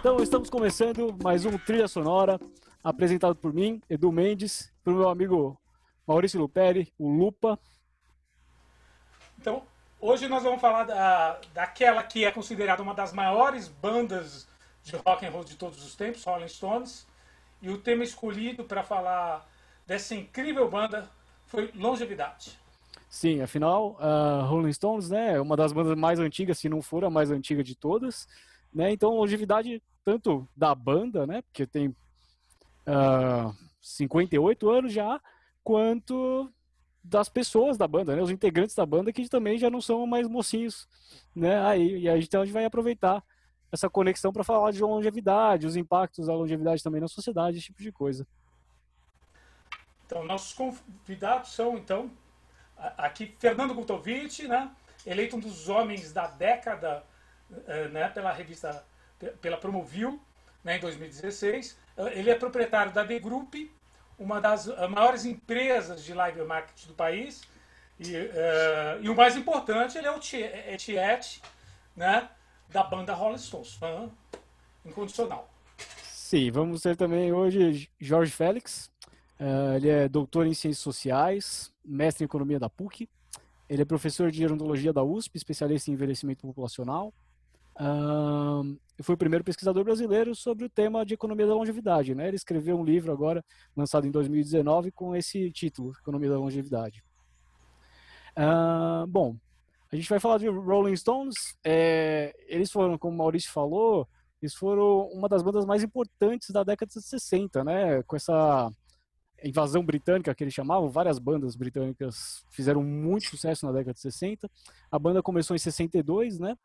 Então estamos começando mais um Trilha Sonora, apresentado por mim, Edu Mendes, pelo meu amigo Maurício Luperi, o Lupa. Então, hoje nós vamos falar da, daquela que é considerada uma das maiores bandas de rock and roll de todos os tempos, Rolling Stones. E o tema escolhido para falar dessa incrível banda foi longevidade. Sim, afinal, uh, Rolling Stones né, é uma das bandas mais antigas, se não for a mais antiga de todas. Né? Então, longevidade tanto da banda, né, porque tem uh, 58 anos já, quanto das pessoas da banda, né, os integrantes da banda que também já não são mais mocinhos. Né? Aí, e aí então a gente vai aproveitar essa conexão para falar de longevidade, os impactos da longevidade também na sociedade, esse tipo de coisa. Então, nossos convidados são, então, aqui Fernando Gutovic, né, eleito um dos homens da década eh, né, pela revista, pela Promovil, né, em 2016. Ele é proprietário da The Group, uma das eh, maiores empresas de live marketing do país. E, uh, e o mais importante, ele é o Tiet, né, da banda Rolling Stones, fã incondicional. Sim, vamos ter também hoje Jorge Félix. Uh, ele é doutor em Ciências Sociais, mestre em Economia da PUC. Ele é professor de Gerontologia da USP, especialista em envelhecimento populacional. Uh, foi o primeiro pesquisador brasileiro sobre o tema de economia da longevidade. Né? Ele escreveu um livro agora, lançado em 2019, com esse título, Economia da Longevidade. Uh, bom, a gente vai falar de Rolling Stones. É, eles foram, como o Maurício falou, eles foram uma das bandas mais importantes da década de 60, né? Com essa invasão britânica que eles chamavam, várias bandas britânicas fizeram muito sucesso na década de 60. A banda começou em 62, né?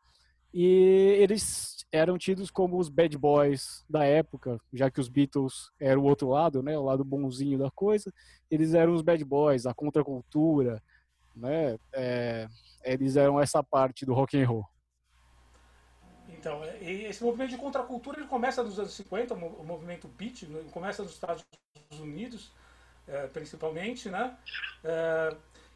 E eles eram tidos como os bad boys da época, já que os Beatles eram o outro lado, né? O lado bonzinho da coisa. Eles eram os bad boys, a contracultura, né? É, eles eram essa parte do rock and roll. Então, esse movimento de contracultura ele começa nos anos 50, o movimento beat, né, começa nos Estados Unidos, é, principalmente, né?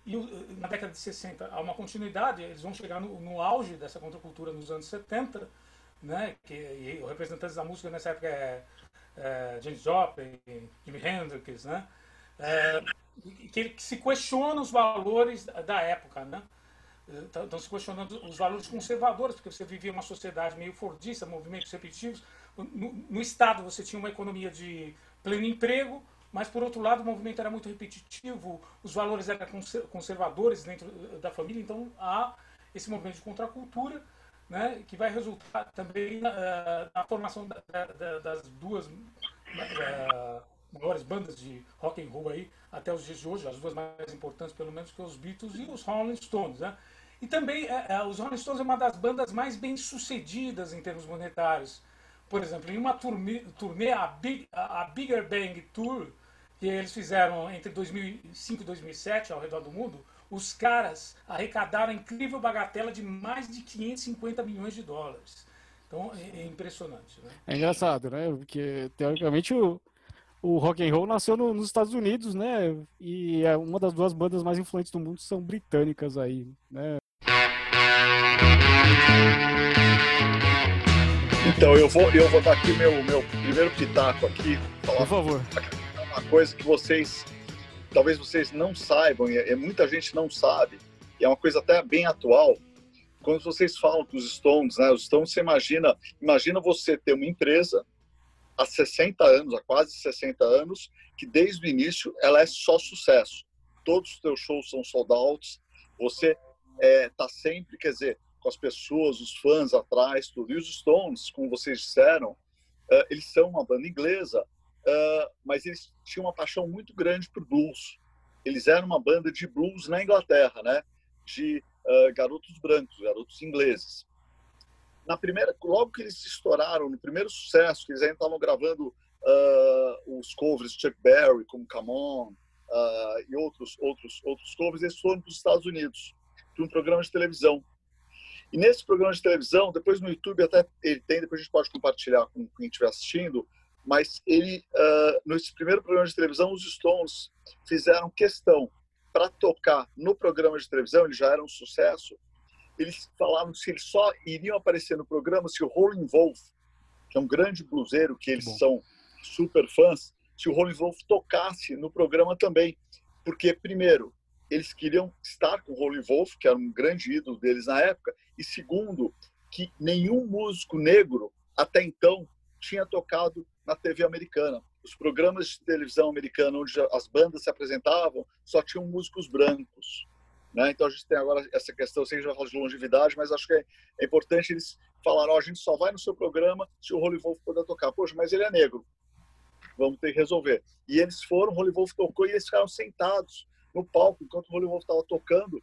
E na década de 60 há uma continuidade, eles vão chegar no, no auge dessa contracultura nos anos 70, né? Que e os representantes da música nessa época é, é James Joplin, Jimi Hendrix, né? É, que, que se questiona os valores da época, né? Estão se questionando os valores conservadores, porque você vivia uma sociedade meio fordista, movimentos repetitivos. No, no, Estado você tinha uma economia de pleno emprego, mas por outro lado o movimento era muito repetitivo, os valores eram conservadores dentro da família, então há esse movimento de contracultura, né, que vai resultar também na, eh, na formação da, da, das duas uh, maiores bandas de rock and roll aí até os dias de hoje, as duas mais importantes pelo menos que os Beatles e os Rolling Stones, né? E também é, é, os Rolling Stones é uma das bandas mais bem sucedidas em termos monetários. Por exemplo, em uma turnê, turnê a, Big, a Bigger Bang Tour, que eles fizeram entre 2005 e 2007 ao redor do mundo, os caras arrecadaram a incrível bagatela de mais de 550 milhões de dólares. Então é, é impressionante. Né? É engraçado, né? Porque teoricamente o, o rock and roll nasceu no, nos Estados Unidos, né? E é uma das duas bandas mais influentes do mundo são britânicas aí, né? Então eu vou eu vou dar aqui meu meu primeiro pitaco aqui, falar Por favor. Uma coisa que vocês talvez vocês não saibam e é, muita gente não sabe e é uma coisa até bem atual. Quando vocês falam dos Stones, né? Os Stones, você imagina, imagina você ter uma empresa há 60 anos, há quase 60 anos, que desde o início ela é só sucesso. Todos os teus shows são sold outs, você é, tá sempre, quer dizer, com as pessoas, os fãs atrás, tudo. E os Stones, como vocês disseram, uh, eles são uma banda inglesa, uh, mas eles tinham uma paixão muito grande por blues. Eles eram uma banda de blues na Inglaterra, né? De uh, garotos brancos, garotos ingleses na primeira, logo que eles estouraram, no primeiro sucesso, que eles ainda estavam gravando uh, os covers Chuck Berry, como Come On, uh, e outros, outros, outros covers, eles foram para os Estados Unidos, para um programa de televisão. E nesse programa de televisão, depois no YouTube até ele tem, depois a gente pode compartilhar com quem estiver assistindo, mas ele, uh, nesse primeiro programa de televisão, os Stones fizeram questão para tocar no programa de televisão, ele já era um sucesso, eles falaram que eles só iriam aparecer no programa se o Rolling Wolf que é um grande bluseiro, que eles são super fãs, se o Rolling Wolf tocasse no programa também. Porque, primeiro, eles queriam estar com o Rolling Wolf, que era um grande ídolo deles na época, e segundo, que nenhum músico negro até então tinha tocado na TV americana. Os programas de televisão americana onde as bandas se apresentavam só tinham músicos brancos. Né? Então a gente tem agora essa questão, sei que de longevidade, mas acho que é, é importante eles falarem, oh, a gente só vai no seu programa se o Holy Wolf puder tocar. Poxa, mas ele é negro. Vamos ter que resolver. E eles foram, o Holy Wolf tocou e eles ficaram sentados no palco, enquanto o Holy Wolf estava tocando,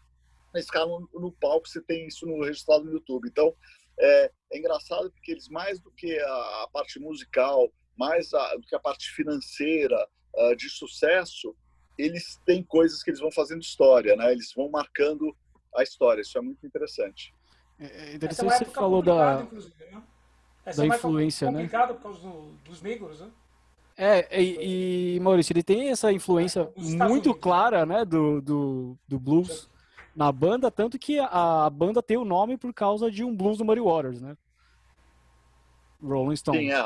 eles ficaram no, no, palco, você tem isso no registrado no YouTube. Então, é, é engraçado porque eles, mais do que a, a parte musical, mais a, do que a parte financeira uh, de sucesso, eles têm coisas que eles vão fazendo história, né? Eles vão marcando a história. Isso é muito interessante. É, é interessante é você falou da, né? da é influência, né? complicado por causa do, dos negros, né? É, e, e, Maurício, ele tem essa influência muito né? clara, né, do, do, do blues na banda, tanto que a, a, banda tem o nome por causa de um blues do Muddy Waters, né? Rolling Stone. Sim, é,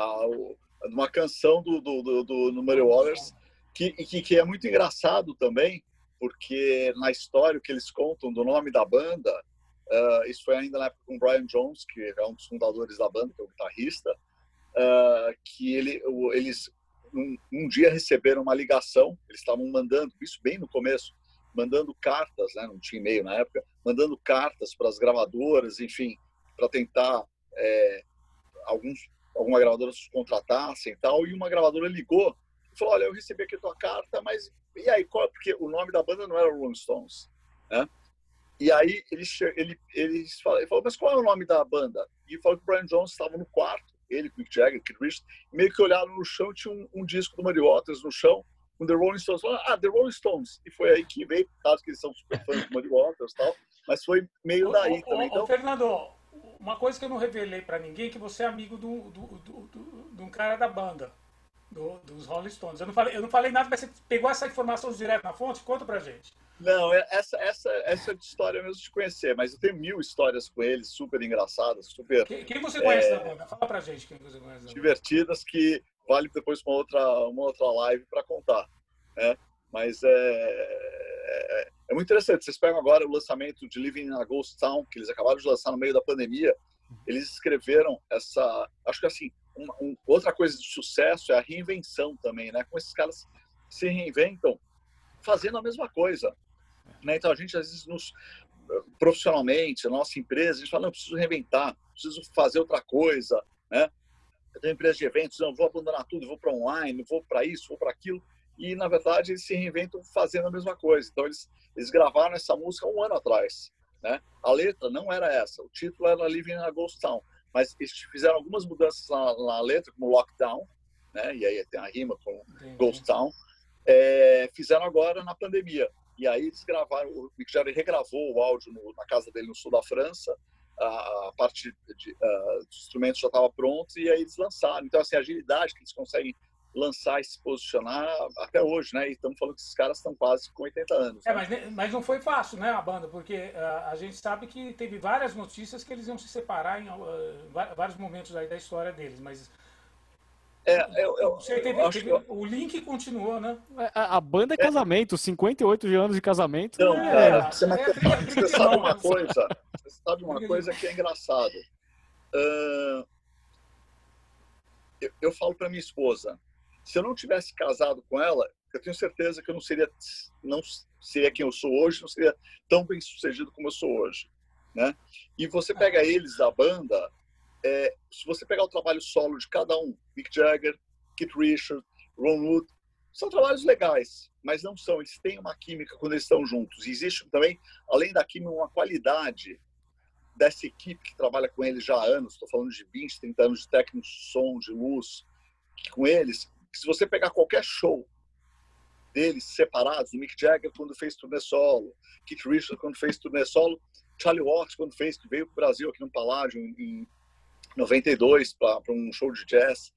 uma canção do, do, do, do Muddy Waters que, que, que é muito engraçado também, porque na história que eles contam do nome da banda, uh, isso foi ainda na época com o Brian Jones, que é um dos fundadores da banda, que é o guitarrista, uh, que ele, eles um, um, dia receberam uma ligação, eles estavam mandando, isso bem no começo, mandando cartas, né, não tinha e-mail na época, mandando cartas para as gravadoras, enfim, para tentar é, alguns, alguma gravadora se contratassem e tal, e uma gravadora ligou falou, olha, eu recebi aqui a tua carta, mas e aí qual? Porque o nome da banda não era Rolling Stones, né? E aí ele ele ele falou, mas qual é o nome da banda? E falou que o Brian Jones estava no quarto, ele, Mick Jagger, Keith Richards, meio que olharam no chão, tinha um, um disco do Muddy Waters no chão, com The Rolling Stones. Falaram, ah, The Rolling Stones. E foi aí que veio, causa que eles são super fãs do Muddy Waters e tal, mas foi meio daí ô, também. Ô, então... Fernando, uma coisa que eu não revelei para ninguém é que você é amigo de um cara da banda do, dos Rolling Stones. Eu não, falei, eu não falei nada, mas você pegou essa informação direto na fonte? Conta pra gente. Não, é, essa, essa, essa história mesmo de conhecer, mas eu tenho mil histórias com eles, super engraçadas, super. Quem, quem você conhece é, da banda? Fala pra gente quem você conhece. Divertidas que vale depois uma outra, uma outra live para contar. Né? Mas é, é, é, muito interessante. Vocês pegam agora o lançamento de Living in a Ghost Town, que eles acabaram de lançar no meio da pandemia. Eles escreveram essa. Acho que assim, uma, um, outra coisa de sucesso é a reinvenção também, né? Como esses caras se reinventam fazendo a mesma coisa. Né? Então a gente às vezes nos profissionalmente, a nossa empresa, a gente fala, não, preciso reinventar, preciso fazer outra coisa, né? Eu tenho empresa de eventos, não, vou abandonar tudo, vou para online, vou para isso, vou para aquilo. E, na verdade, eles se reinventam fazendo a mesma coisa. Então, eles, eles gravaram essa música um ano atrás. Né? A letra não era essa, o título era Living in a Ghost Town mas eles fizeram algumas mudanças na, na letra, como Lockdown, né? e aí tem a rima com Entendi. Ghost Town, é, fizeram agora na pandemia. E aí eles gravaram, o Mick Jagger regravou o áudio no, na casa dele no sul da França, a, a parte de, uh, dos instrumentos já estava pronto e aí eles lançaram. Então, assim, a agilidade que eles conseguem lançar e se posicionar até hoje, né? E estamos falando que esses caras estão quase com 80 anos. É, né? mas, mas não foi fácil, né, a banda? Porque uh, a gente sabe que teve várias notícias que eles iam se separar em uh, vários momentos aí da história deles, mas é, eu, eu, teve, eu teve, que... o link continuou, né? É, a, a banda é casamento, é. 58 anos de casamento. Não, é, cara, você, é, você sabe uma coisa, você sabe uma coisa que é engraçado. Uh, eu, eu falo para minha esposa, se eu não tivesse casado com ela, eu tenho certeza que eu não seria, não seria quem eu sou hoje, não seria tão bem sucedido como eu sou hoje, né? E você pega eles da banda, é, se você pegar o trabalho solo de cada um, Mick Jagger, Keith Richards, Ron Wood, são trabalhos legais, mas não são. Eles têm uma química quando eles estão juntos. E existe também, além da química, uma qualidade dessa equipe que trabalha com eles já há anos. Estou falando de 20, 30 anos de técnico de som, de luz, com eles se você pegar qualquer show deles separados, o Mick Jagger quando fez turnê solo, Keith Richards quando fez turnê solo, Charlie Watts quando fez, que veio para o Brasil aqui no Paládio em 92 para um show de jazz,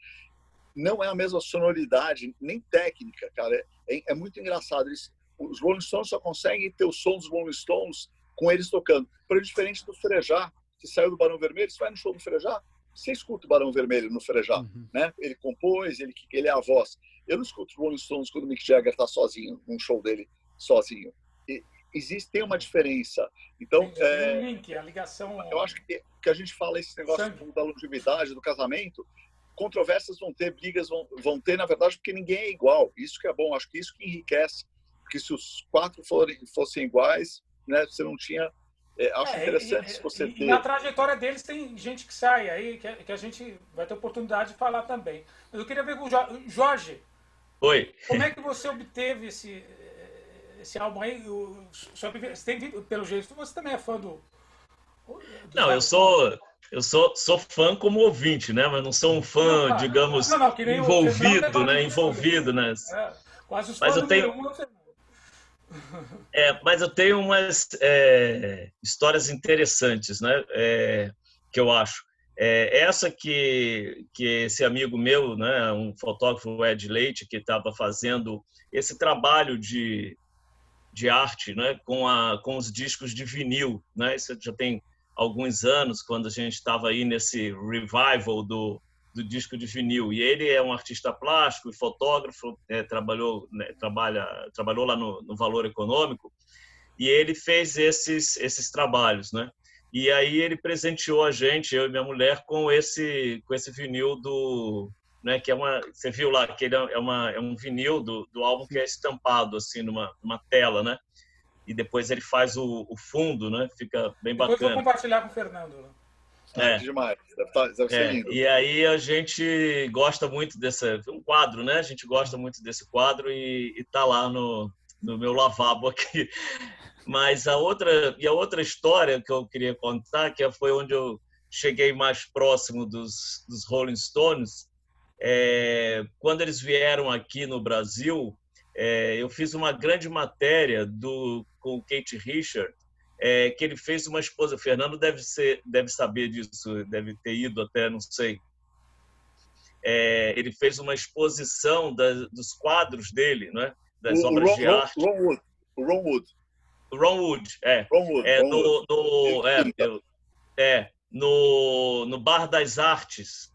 não é a mesma sonoridade, nem técnica, cara. É, é muito engraçado. Eles, os Rolling Stones só conseguem ter o som dos Rolling Stones com eles tocando. Porém, diferente do Frejá, que saiu do Barão Vermelho, você vai no show do Frejá, Você escuta o Barão Vermelho no Frejá, uhum. né? Ele compôs, ele, ele é a voz. Eu não escuto os Rolling Stones quando o Mick Jagger está sozinho, num show dele sozinho. E, existe tem uma diferença. Então, tem, é, um link, a ligação. Eu acho que, que a gente fala esse negócio Sangue. da longevidade, do casamento, controvérsias vão ter, brigas vão, vão ter, na verdade, porque ninguém é igual. Isso que é bom, acho que isso que enriquece. Porque se os quatro forem, fossem iguais, né, você não tinha. É, acho é, interessante e, você e, ter. Na trajetória deles tem gente que sai aí, que, que, a gente vai ter oportunidade de falar também. Mas eu queria ver com o Jorge. Oi. Como é que você obteve esse, esse álbum aí? Você tem, pelo jeito, você também é fã do. do não, eu sou. Eu sou, sou fã como ouvinte, né? Mas não sou um fã, não, digamos, não, não, envolvido, né? Envolvido, né? É, quase os mas eu tenho... Um, é, mas eu tenho umas é, histórias interessantes, né? É, que eu acho. É, essa que, que esse amigo meu, né, um fotógrafo, Ed Leite, que estava fazendo esse trabalho de, de arte né, com, a, com os discos de vinil. Né? Isso já tem alguns anos, quando a gente estava aí nesse revival do, do disco de vinil. E ele é um artista plástico e fotógrafo, é, trabalhou, né, trabalha, trabalhou lá no, no Valor Econômico, e ele fez esses, esses trabalhos, né? E aí ele presenteou a gente, eu e minha mulher, com esse com esse vinil do, né, que é uma, você viu lá que ele é uma é um vinil do, do álbum que é estampado assim numa, numa tela, né? E depois ele faz o, o fundo, né? Fica bem depois bacana. vou compartilhar com o Fernando. É. demais. Deve, tá, deve ser é. lindo. E aí a gente gosta muito desse um quadro, né? A gente gosta muito desse quadro e, e tá lá no, no meu lavabo aqui. Mas a outra e a outra história que eu queria contar, que foi onde eu cheguei mais próximo dos, dos Rolling Stones, é, quando eles vieram aqui no Brasil, é, eu fiz uma grande matéria do com Kate Richard, é, que ele fez uma esposa. O Fernando deve ser, deve saber disso, deve ter ido até, não sei. É, ele fez uma exposição das, dos quadros dele, né? Das o, obras Ron, de arte. Ron Wood. O Ron Wood. Ron Wood, é. Ron Wood, é, Ron no, Wood. no, é, eu, é, no, no Bar das Artes.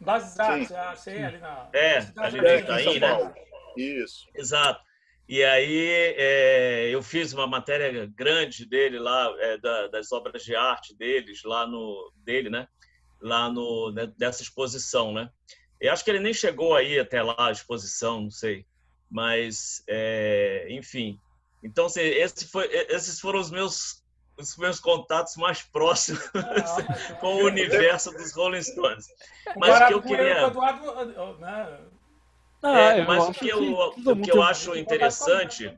Bar das Artes, ah, sei, ali na. É, ali no Itaim, né? Isso. Exato. E aí é, eu fiz uma matéria grande dele lá, é, da, das obras de arte deles, lá no dele, né? Lá no né, dessa exposição, né? Eu acho que ele nem chegou aí até lá a exposição, não sei, mas é, enfim. Então assim, esse foi, esses foram os meus os meus contatos mais próximos com o universo dos Rolling Stones. Mas o que eu queria. Eduardo, né? Não, é, mas o que, eu, que o que eu acho interessante,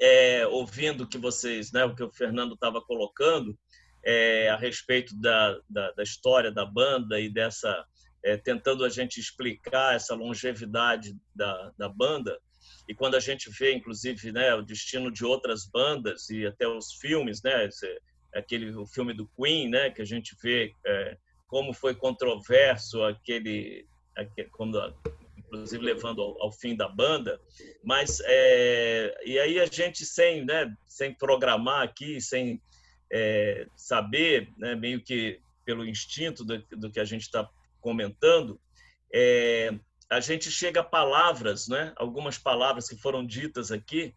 é, ouvindo que vocês, né, o que o Fernando estava colocando é, a respeito da, da, da, história da banda e dessa é, tentando a gente explicar essa longevidade da, da banda e quando a gente vê inclusive né, o destino de outras bandas e até os filmes, né, aquele o filme do Queen, né, que a gente vê é, como foi controverso aquele, aquele quando inclusive levando ao, ao fim da banda. Mas é, e aí a gente sem, né, sem programar aqui, sem é, saber, né, meio que pelo instinto do, do que a gente está comentando, é, a gente chega a palavras, né, algumas palavras que foram ditas aqui,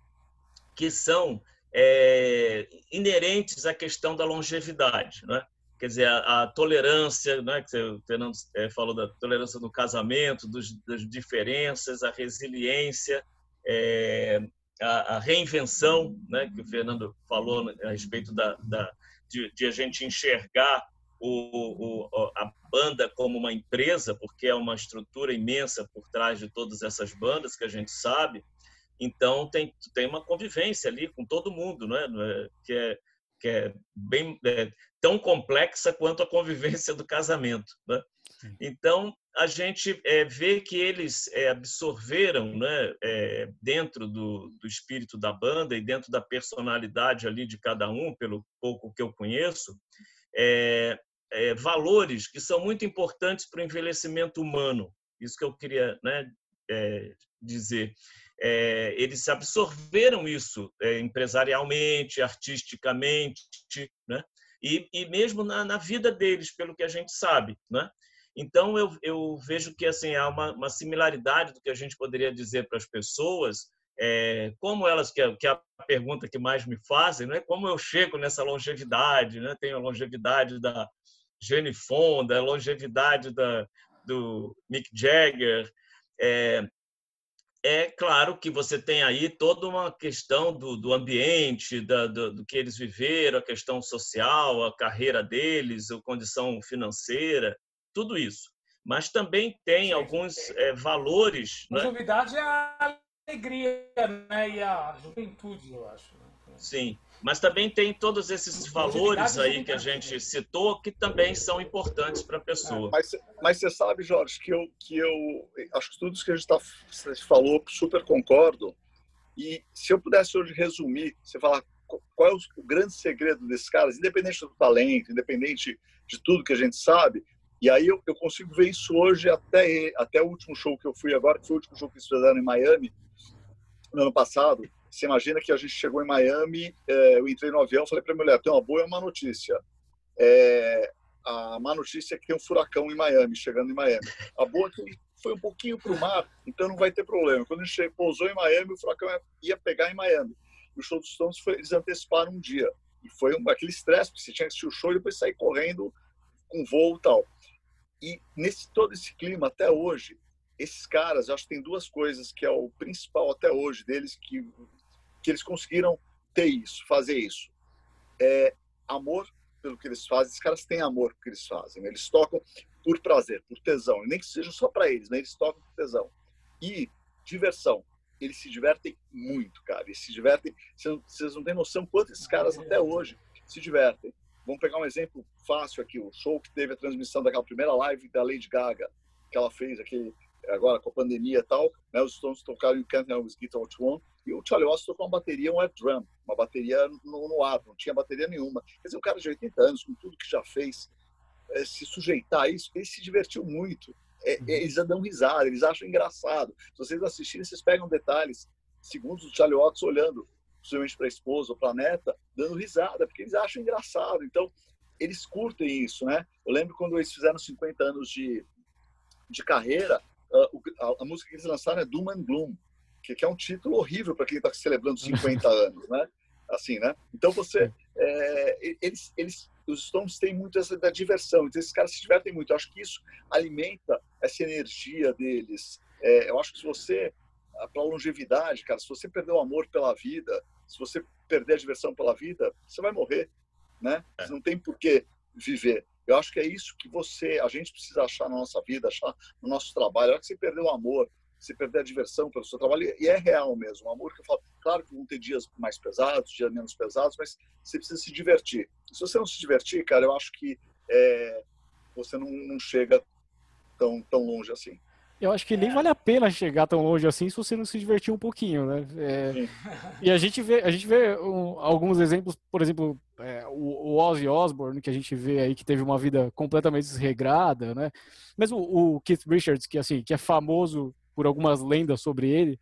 que são é, inerentes à questão da longevidade, né? Quer dizer, a, a tolerância, né, que o Fernando é, falou da tolerância no casamento, dos, das diferenças, a resiliência, é, a, a, reinvenção, né, que o Fernando falou a respeito da, da de, de, a gente enxergar o, o, a banda como uma empresa, porque é uma estrutura imensa por trás de todas essas bandas que a gente sabe. Então tem tem uma convivência ali com todo mundo, né? Que é que é bem é, tão complexa quanto a convivência do casamento. Né? Então, a gente é, vê que eles é, absorveram né, é, dentro do, do, espírito da banda e dentro da personalidade ali de cada um, pelo pouco que eu conheço, é, é, valores que são muito importantes para o envelhecimento humano. Isso que eu queria né, é, eles absorveram isso empresarialmente, artisticamente, né? e, e mesmo na, na, vida deles, pelo que a gente sabe. Né? Então, eu, eu vejo que assim, há uma, uma similaridade do que a gente poderia dizer para as pessoas, é, como elas, que é, que é a pergunta que mais me fazem, né? como eu chego nessa longevidade, né? tenho a longevidade da Jane Fonda, a longevidade da, do Mick Jagger, é, é claro que você tem aí toda uma questão do, do ambiente, da, do, do, que eles viveram, a questão social, a carreira deles, a condição financeira, tudo isso. Mas também tem alguns é, valores. A né? novidade é a alegria né? e a juventude, eu acho. Né? Sim, mas também tem todos esses valores aí que a gente citou que também são importantes para a pessoa. É, mas, mas você sabe, Jorge, que eu, que eu acho que tudo isso que a gente tá, falou, super concordo. E se eu pudesse hoje resumir, você falar qual é o grande segredo desses caras, independente do talento, independente de tudo que a gente sabe, e aí eu, eu consigo ver isso hoje até, até o último show que eu fui agora, que foi o último show que eles fizeram em Miami, no ano passado. Você imagina que a gente chegou em Miami, é, eu entrei no avião, falei para a mulher, tem uma boa e uma notícia. É, a má notícia é que tem um furacão em Miami, chegando em Miami. A boa é que ele foi um pouquinho para o mar, então não vai ter problema. Quando a gente pousou em Miami, o furacão ia pegar em Miami. E o show dos Stones, foi, eles anteciparam um dia. E foi um, aquele estresse, porque você tinha que assistir o show e depois sair correndo com voo e tal. E nesse todo esse clima, até hoje, esses caras, acho que tem duas coisas que é o principal até hoje deles, que que eles conseguiram ter isso, fazer isso. É amor pelo que eles fazem. Esses caras têm amor pelo que eles fazem. Eles tocam por prazer, por tesão. Nem que seja só para eles, né? eles tocam por tesão. E diversão. Eles se divertem muito, cara. Eles se divertem. Vocês não têm noção quanto esses caras até hoje se divertem. Vamos pegar um exemplo fácil aqui: o show que teve a transmissão daquela primeira live da Lady Gaga, que ela fez aqui agora com a pandemia e tal. Né? Os Stones tocaram em Can't Help Guitar Want e o Charlie Watts tocou uma bateria, um air drum, uma bateria no, no ar, não tinha bateria nenhuma. Quer dizer, um cara de 80 anos, com tudo que já fez, é, se sujeitar a isso, ele se divertiu muito. É, uhum. eles dão risada, eles acham engraçado. Se vocês assistirem, vocês pegam detalhes, segundos do Charlie Watts olhando, possivelmente para a esposa ou para a neta, dando risada, porque eles acham engraçado. Então, eles curtem isso, né? Eu lembro quando eles fizeram 50 anos de, de carreira, a, a, a música que eles lançaram é Doom and Gloom que, que é um título horrível para quem está celebrando 50 anos, né? Assim, né? Então você, é, eles, eles, os Stones têm muito essa da diversão, então esses caras se divertem muito. Eu acho que isso alimenta essa energia deles. É, eu acho que se você, para longevidade, cara, se você perder o amor pela vida, se você perder a diversão pela vida, você vai morrer, né? É. Você não tem por que viver. Eu acho que é isso que você, a gente precisa achar na nossa vida, achar no nosso trabalho. A hora que você perder o amor, você perder a diversão pelo seu trabalho, e é real mesmo. O amor que eu falo, claro que vão ter dias mais pesados, dias menos pesados, mas você precisa se divertir. Se você não se divertir, cara, eu acho que é, você não, não chega tão, tão longe assim. Eu acho que nem vale a pena chegar tão longe assim se você não se divertir um pouquinho, né? É, e a gente vê, a gente vê um, alguns exemplos, por exemplo, é, o, o, Ozzy Osbourne, que a gente vê aí que teve uma vida completamente desregrada, né? Mas o, o Keith Richards, que assim, que é famoso por algumas lendas sobre ele,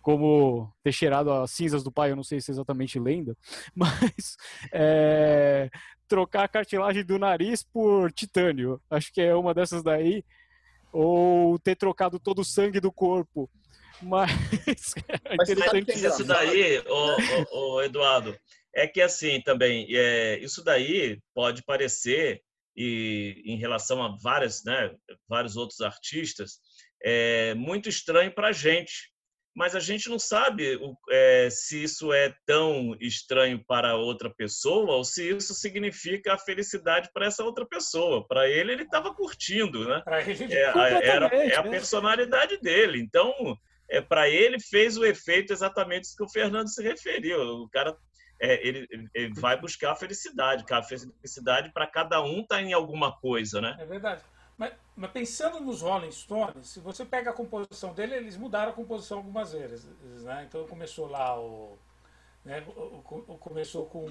como ter cheirado as cinzas do pai, eu não sei se é exatamente lenda, mas é, trocar a cartilagem do nariz por titânio, acho que é uma dessas daí, ou ter trocado todo o sangue do corpo. Mas, é interessante isso daí, o, o, Eduardo, é que assim também, é, isso daí pode parecer, e em relação a várias, né, vários outros artistas, é muito estranho para a gente. Mas a gente não sabe o, é, se isso é tão estranho para outra pessoa ou se isso significa a felicidade para essa outra pessoa. Para ele, ele estava curtindo, né? É, era, é a né? personalidade dele. Então, é, para ele, fez o efeito exatamente que o Fernando se referiu. O cara é, ele, ele, vai buscar a felicidade. A felicidade para cada um está em alguma coisa, né? É verdade. Mas, mas, pensando nos Rolling Stones, se você pega a composição dele, eles mudaram a composição algumas vezes. Né? Então começou lá o. Né, o, o começou com.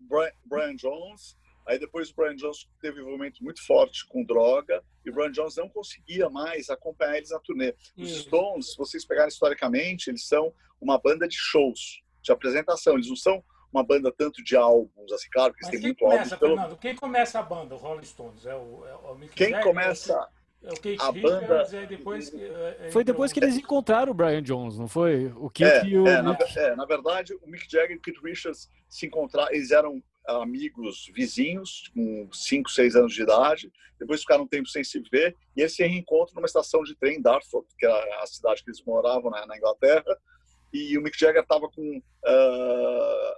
Brian, Brian, Jones, aí depois o Brian Jones teve um envolvimento muito forte com droga, e o Brian Jones não conseguia mais acompanhar eles na turnê. Os Isso. Stones, se vocês pegarem historicamente, eles são uma banda de shows, de apresentação, eles não são uma banda tanto de álbuns, assim, claro que eles têm muito começa, álbuns. Pelo... quem começa a banda, o Rolling Stones? É o, é o Mick quem Jagger, começa é o Kate a banda... é depois, é, foi depois que eles encontraram o Brian Jones, não foi? O Keith é, e o é, na, é, na, verdade, o Mick Jagger e o Keith Richards se encontraram, eles eram amigos vizinhos, com 5, 6 anos de idade, depois ficaram um tempo sem se ver, e eles se reencontram numa estação de trem em Dartford, que é a cidade que eles moravam né, na Inglaterra, e o Mick Jagger estava com uh,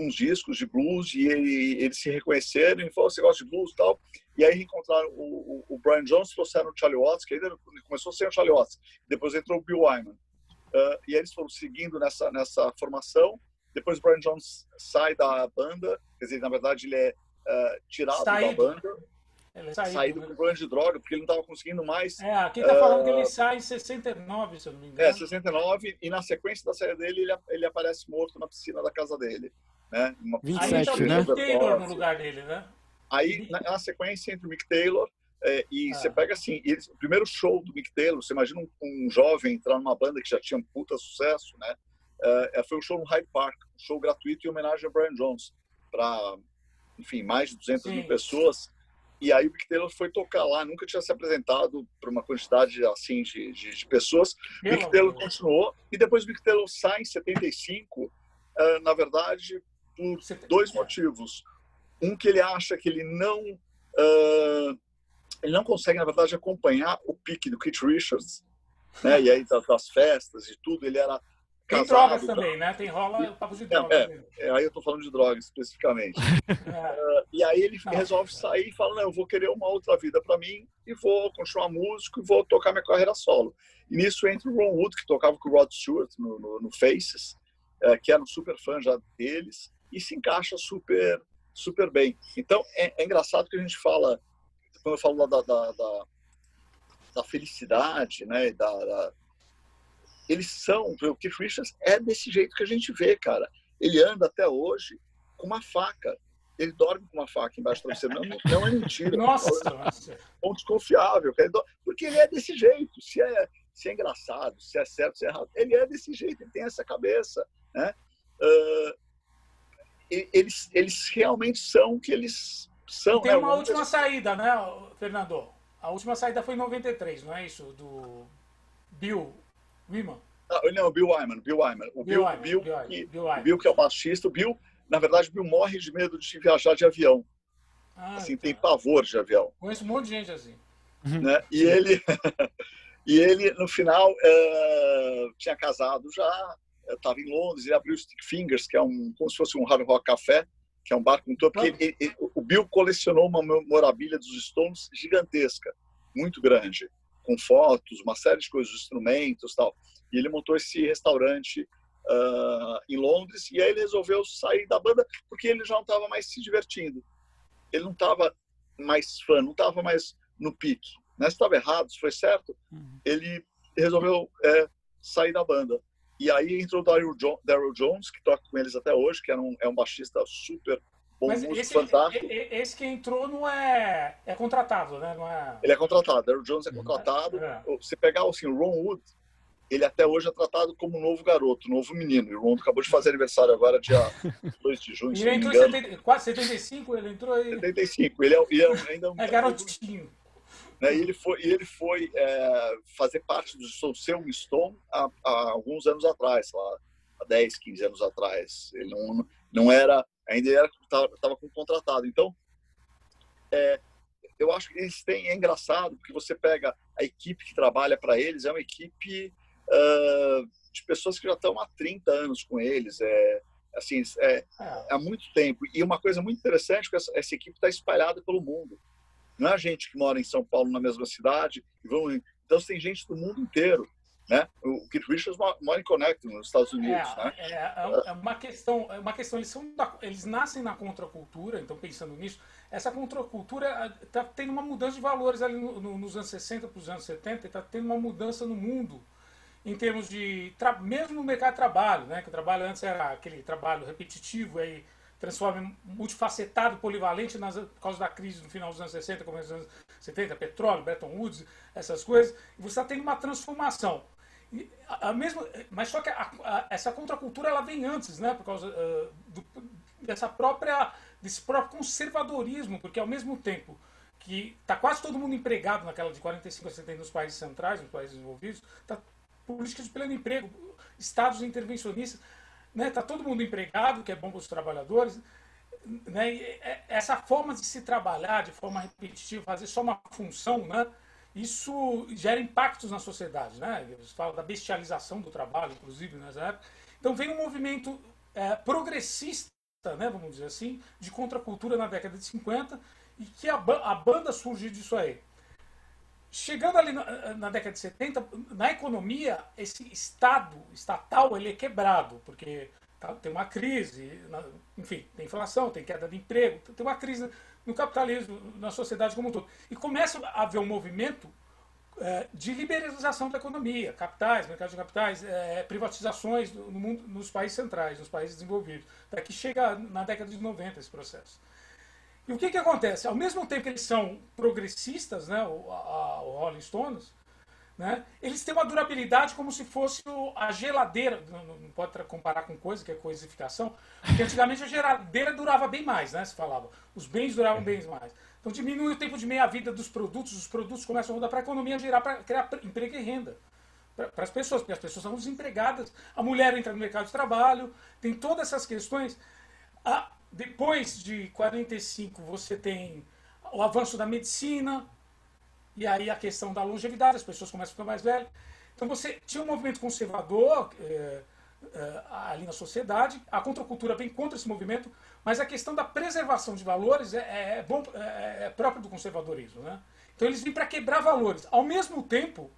uns discos de blues e ele, eles se reconheceram e falou, você gosta de blues e tal? E aí encontraram o, o, o, Brian Jones, trouxeram o Charlie Watts, que ainda começou sem o Charlie Watts, depois entrou o Bill Wyman. Uh, e eles foram seguindo nessa, nessa formação. Depois o Brian Jones sai da banda, quer dizer, na verdade ele é uh, tirado saído. da banda. Ele é saído, saído né? com problema de droga, porque ele não estava conseguindo mais. É, aqui está falando que ele sai em 69, se eu não me engano. É, 69, e na sequência da saída dele, ele, ele aparece morto na piscina da casa dele. Né? Uma 27, aí né? o Taylor no lugar dele, né? Aí, na, na sequência entre o Mick Taylor é, e ah. você pega assim, eles, o primeiro show do Mick Taylor, você imagina um, um, jovem entrar numa banda que já tinha um puta sucesso, né? É, é foi um show no Hyde Park, um show gratuito em homenagem a Brian Jones, para, enfim, mais de 200 Sim. mil pessoas. E aí o Mick Taylor foi tocar lá, nunca tinha se apresentado para uma quantidade assim de, de, de pessoas. O Mick Taylor continuou, e depois o Mick Taylor sai em 75, uh, na verdade, por dois motivos. Um que ele acha que ele não uh, ele não consegue na verdade acompanhar o pique do Keith Richards, né? E aí das, das festas e tudo, ele era tem drogas também, né? Tem rola papo de drogas. É, é, aí eu tô falando de drogas especificamente. É. Uh, e aí ele não, resolve sair e fala: não, eu vou querer uma outra vida para mim e vou continuar músico e vou tocar minha carreira solo. E nisso entra o Ron Wood, que tocava com o Rod Stewart no, no, no Faces, uh, que era um super fã já deles e se encaixa super super bem. Então é, é engraçado que a gente fala quando eu falo da, da, da, da felicidade, né, da, da, eles são, o Keith Richards é desse jeito que a gente vê, cara. Ele anda até hoje com uma faca. Ele dorme com uma faca embaixo do travesseiro. Não, não é mentira. Nossa! É um desconfiável. Porque ele é desse jeito. Se é, se é engraçado, se é certo, se é errado. Ele é desse jeito. Ele tem essa cabeça. Né? Uh, eles, eles realmente são o que eles são. E tem né? uma última saída, né, Fernando? A última saída foi em 93, não é isso? Do Bill Wyman. Ah, não, Bill Wyman, Bill Wyman. O Bill, Bill, Wyman, Bill, Bill, que, Bill, Wyman. Bill, que é o baixista, o Bill, na verdade, Bill morre de medo de viajar de avião. Ah, assim, tá. tem pavor de avião. Conheço um monte de gente assim. Né? E ele, e ele no final uh, tinha casado já, estava em Londres, ele abriu o Stick Fingers, que é um, como se fosse um hard rock café, que é um bar com topo. Porque ele, ele, o Bill colecionou uma memorabilia dos Stones gigantesca, muito grande, com fotos, uma série de coisas, instrumentos tal. E ele montou esse restaurante uh, em Londres e aí ele resolveu sair da banda porque ele já não estava mais se divertindo. Ele não estava mais fã, não estava mais no pique. Né? Se estava errado, se foi certo, uhum. ele resolveu é, sair da banda. E aí entrou o Daryl, jo Jones, que toca com eles até hoje, que é um, é um baixista super bom, Mas músico, esse, fantástico. Esse que entrou não é, é contratado, né? Não é... Ele é contratado, Daryl Jones é contratado. É. Você pegar assim, o Ron Wood, ele até hoje é tratado como um novo garoto, um novo menino. E o Ron acabou de fazer aniversário agora, dia 2 de junho. Ele entrou em 70, 75, ele entrou aí. 75, ele é, ele é ainda um. É garotinho. Né? E ele foi, ele foi é, fazer parte do Soul Stone há, há, alguns anos atrás, lá, há 10, 15 anos atrás. Ele não, não era, ainda era estava contratado. Então, é, eu acho que eles têm, é engraçado, porque você pega a equipe que trabalha para eles, é uma equipe uh, de pessoas que já estão há 30 anos com eles, é, assim, é, é. há muito tempo. E uma coisa muito interessante é que essa, essa equipe está espalhada pelo mundo. Não é a gente que mora em São Paulo, na mesma cidade. Vão... Então, tem gente do mundo inteiro. Né? O Keith Richards mora em Connecticut, nos Estados Unidos. É, né? é, é, é uma questão, é uma questão eles, são da, eles nascem na contracultura, então pensando nisso, essa contracultura está tendo uma mudança de valores ali no, no, nos anos 60 para os anos 70, está tendo uma mudança no mundo em termos de mesmo no mercado de trabalho, né? Que o trabalho antes era aquele trabalho repetitivo aí transforma multifacetado, polivalente nas, por causa da crise no final dos anos 60, começo dos anos 70, petróleo, Bretton Woods, essas coisas, e você está tendo uma transformação. A, a mesma, mas só que a, a, essa contracultura ela vem antes, né? Por causa uh, do, dessa própria, desse próprio conservadorismo, porque ao mesmo tempo que está quase todo mundo empregado naquela de 45 a 70 nos países centrais, nos países desenvolvidos, está política de pleno emprego, estados intervencionistas, né? Está todo mundo empregado, que é bom para os trabalhadores. Né? É, essa forma de se trabalhar de forma repetitiva, fazer só uma função, né? isso gera impactos na sociedade. Né? Você fala da bestialização do trabalho, inclusive, nessa época. Então vem um movimento é, progressista, né, vamos dizer assim, de contracultura na década de 50, e que a, a banda surge disso aí. Chegando ali na, na, década de 70, na economia, esse Estado estatal ele é quebrado, porque tá, tem uma crise, na, enfim, tem inflação, tem queda de emprego, tem uma crise no capitalismo, na sociedade como um todo. E começa a haver um movimento é, de liberalização da economia, capitais, mercado de capitais, é, privatizações no mundo, nos países centrais, nos países desenvolvidos. Daqui chega na década de 90 esse processo. E o que, que acontece? Ao mesmo tempo que eles são progressistas, né, o, a, o Rolling Stones, né, eles têm uma durabilidade como se fosse a geladeira. Não, não pode comparar com coisa, que é coisificação, porque antigamente a geladeira durava bem mais, né? Se falava. Os bens duravam bem mais. Então diminui o tempo de meia-vida dos produtos, os produtos começam a rodar para a economia gerar, para criar emprego e renda para as pessoas, porque as pessoas são desempregadas, a mulher entra no mercado de trabalho, tem todas essas questões. Ah, depois de 45, você tem o avanço da medicina, e aí a questão da longevidade, as pessoas começam a ficar mais velhas. Então você tinha um movimento conservador é, é, ali na sociedade, a contracultura vem contra esse movimento, mas a questão da preservação de valores é, é bom, é, é próprio do conservadorismo. Né? Então eles vêm para quebrar valores. Ao mesmo tempo,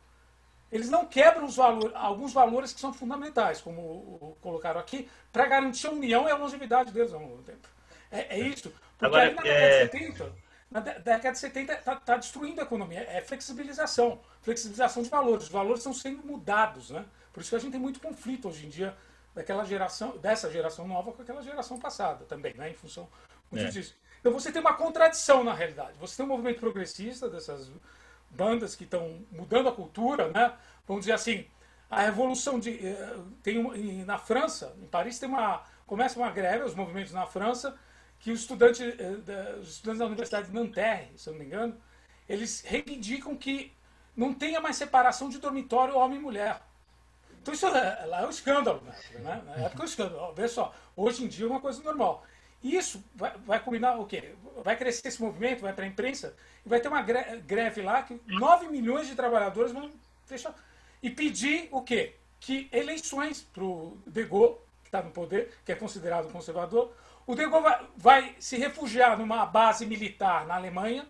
eles não quebram os valores, alguns valores que são fundamentais, como colocaram aqui, para garantir a união e a longevidade deles ao longo do tempo. É, é isso. Porque Agora, na década é... de 70, na década de 70 está tá destruindo a economia. É flexibilização, flexibilização de valores. Os valores estão sendo mudados. Né? Por isso que a gente tem muito conflito hoje em dia daquela geração, dessa geração nova com aquela geração passada também, né? em função é. disso. Então você tem uma contradição na realidade. Você tem um movimento progressista dessas bandas que estão mudando a cultura, né? Vamos dizer assim, a revolução de eh, tem na França, em Paris tem uma começa uma greve, os movimentos na França, que os estudantes, eh, os estudantes da Universidade de Nanterre, se eu não me engano, eles reivindicam que não tenha mais separação de dormitório homem e mulher. Então isso é, lá é um escândalo, né? Na época é um escândalo. Vê só, hoje em dia é uma coisa normal. Isso vai, vai culminar o quê? Vai crescer esse movimento, vai para a imprensa, e vai ter uma greve lá que 9 milhões de trabalhadores vão fechar. E pedir o quê? Que eleições para o De Gaulle, que está no poder, que é considerado conservador, o De Gaulle vai, vai se refugiar numa base militar na Alemanha,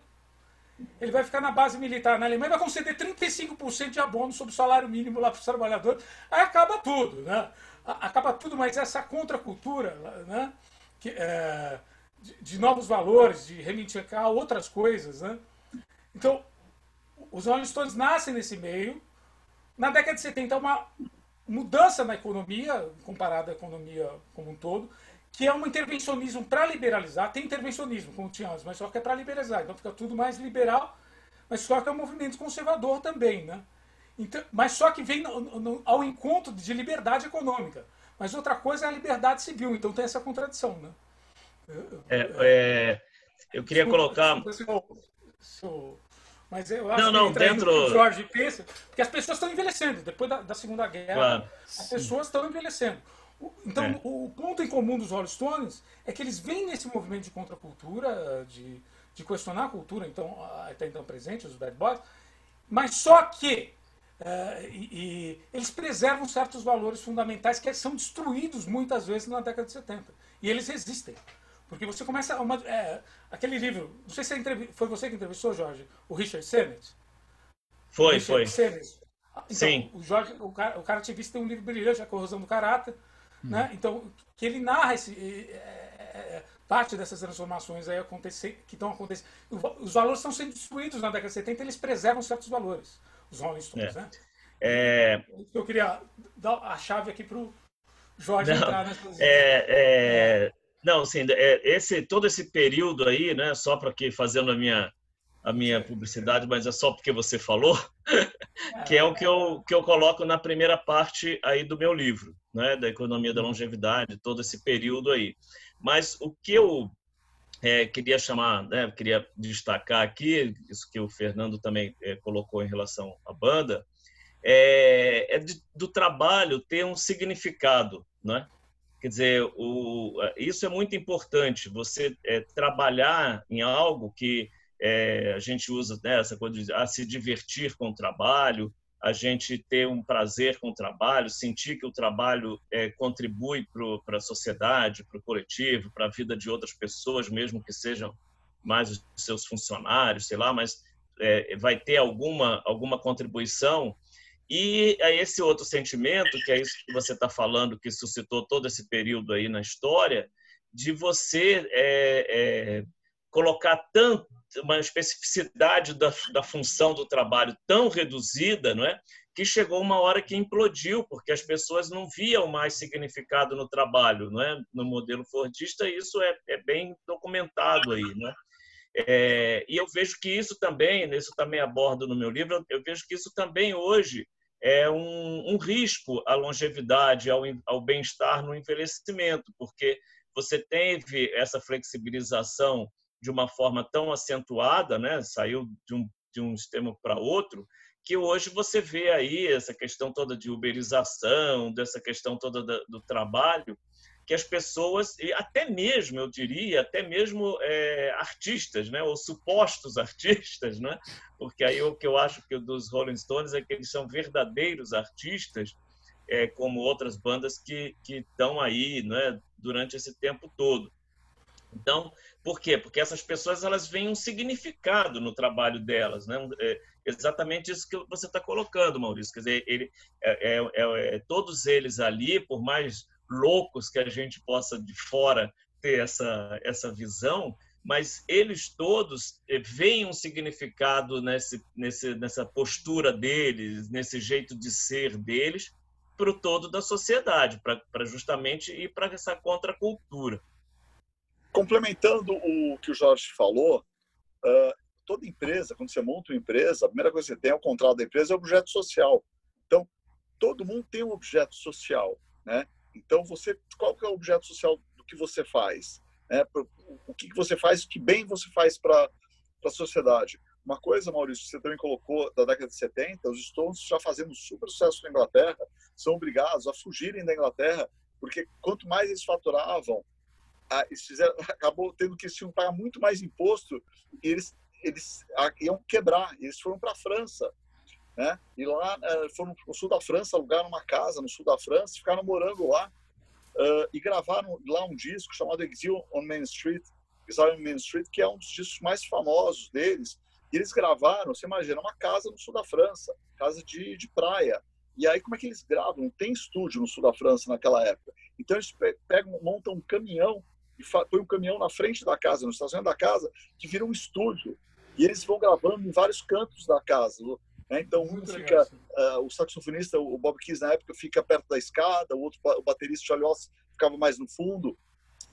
ele vai ficar na base militar na Alemanha, vai conceder 35% de abono sobre o salário mínimo lá para os trabalhadores. Aí acaba tudo, né? Acaba tudo, mas essa contracultura, né? Que, é, de, de, novos valores, de reivindicar outras coisas. Né? Então, os Rolling Stones nascem nesse meio. Na década de 70, uma mudança na economia, comparada à economia como um todo, que é um intervencionismo para liberalizar. Tem intervencionismo, como tinha antes, mas só que é para liberalizar. Então fica tudo mais liberal, mas só que é um movimento conservador também. Né? Então, mas só que vem no, no, ao encontro de liberdade econômica. Mas outra coisa é a liberdade civil, então tem essa contradição, né? É, é, eu queria colocar. Mas eu acho não, não, que dentro... o Jorge pensa, porque as pessoas estão envelhecendo. Depois da, da Segunda Guerra, claro. as pessoas estão envelhecendo. Então, é. o ponto em comum dos Rolling Stones é que eles vêm nesse movimento de contracultura, de, de questionar a cultura, então, até então presente, os Bad Boys, mas só que Uh, e, e, eles preservam certos valores fundamentais que são destruídos muitas vezes na década de 70. E eles resistem. Porque você começa. Uma, é, aquele livro. Não sei se é foi você que entrevistou, Jorge, o Richard Sennett? Foi, Richard foi. Sennett. Então, Sim. O, Jorge, o, cara, o cara ativista tem um livro brilhante, A Corrosão do Caráter. Hum. Né? Então, que ele narra esse, é, é, parte dessas transformações aí acontecer, que estão acontecendo. Os valores estão sendo destruídos na década de 70, eles preservam certos valores os Rolling Stones, é. né? É... Eu queria dar a chave aqui para o Jorge não, entrar nessas... É, é... Não, sim, é, esse, todo esse período aí, né, só para que fazendo a minha, a minha publicidade, mas é só porque você falou, que é o que eu, que eu coloco na primeira parte aí do meu livro, né, da economia da longevidade, todo esse período aí. Mas o que eu é, queria chamar, né, queria destacar aqui, isso que o Fernando também é, colocou em relação à banda, é, é de, do trabalho ter um significado, né? Quer dizer, o, isso é muito importante, você é, trabalhar em algo que é, a gente usa né, essa coisa de a se divertir com o trabalho, a gente ter um prazer com o trabalho, sentir que o trabalho é, contribui para a sociedade, para o coletivo, para a vida de outras pessoas, mesmo que sejam mais os seus funcionários, sei lá, mas é, vai ter alguma, alguma contribuição. E é esse outro sentimento, que é isso que você está falando, que suscitou todo esse período aí na história, de você é, é, colocar tanto uma especificidade da, da função do trabalho tão reduzida, não é? que chegou uma hora que implodiu, porque as pessoas não viam mais significado no trabalho, não é? No modelo fordista, isso é, é bem documentado aí, né? É, e eu vejo que isso também, isso também abordo no meu livro, eu vejo que isso também hoje é um, um risco à longevidade, ao, ao bem-estar no envelhecimento, porque você teve essa flexibilização de uma forma tão acentuada, né? saiu de um, de um extremo para outro, que hoje você vê aí essa questão toda de uberização, dessa questão toda do, trabalho, que as pessoas, e até mesmo, eu diria, até mesmo é, artistas, né? ou supostos artistas, né? porque aí o que eu acho que dos Rolling Stones é que eles são verdadeiros artistas, é, como outras bandas que estão aí né? durante esse tempo todo. Então, por quê? Porque essas pessoas elas veem um significado no trabalho delas, né? É exatamente isso que você está colocando, Maurício. Quer dizer, ele, é, é, é, é, todos eles ali, por mais loucos que a gente possa de fora ter essa essa visão, mas eles todos é, veem um significado nesse, nesse, nessa postura deles, nesse jeito de ser deles, para o todo da sociedade, para justamente ir para essa contracultura complementando o que o Jorge falou, uh, toda empresa, quando você monta uma empresa, a primeira coisa que você tem é o contrato da empresa, é o objeto social. Então, todo mundo tem um objeto social, né? Então, você, qual que é o objeto social do que você faz? Né? O que você faz, que bem você faz para a sociedade? Uma coisa, Maurício, você também colocou da década de 70, os Stones já fazendo super sucesso na Inglaterra, são obrigados a fugirem da Inglaterra, porque quanto mais eles faturavam, eles fizeram, acabou tendo que se pagar muito mais imposto e eles eles iam quebrar. Eles foram para a França, né? E lá eh, foram no sul da França, alugaram uma casa no sul da França, ficaram morando lá uh, e gravaram lá um disco chamado Exile on Main Street, Exile on Main Street, que é um dos discos mais famosos deles. E eles gravaram, você imagina, uma casa no sul da França, casa de, de praia. E aí, como é que eles gravam? Não tem estúdio no sul da França naquela época. Então, eles pegam, montam um caminhão e põe um caminhão na frente da casa, no estacionamento da casa, que vira um estúdio. E eles vão gravando em vários cantos da casa. Né? Então, um fica, uh, o saxofonista, o Bob Keys, na época, fica perto da escada, o outro, o baterista, Charlie Watts, ficava mais no fundo.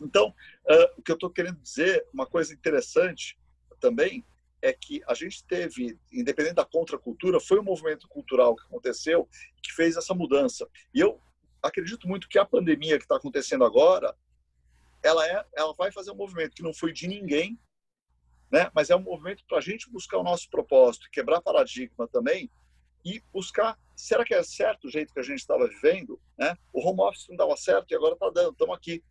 Então, uh, o que eu estou querendo dizer, uma coisa interessante também, é que a gente teve, independente da contracultura, foi um movimento cultural que aconteceu que fez essa mudança. E eu acredito muito que a pandemia que está acontecendo agora ela é, ela vai fazer um movimento que não foi de ninguém, né? Mas é um movimento para a gente buscar o nosso propósito, quebrar paradigma também e buscar, será que é certo o jeito que a gente estava vivendo, né? O home office não dava certo e agora está dando. Estamos aqui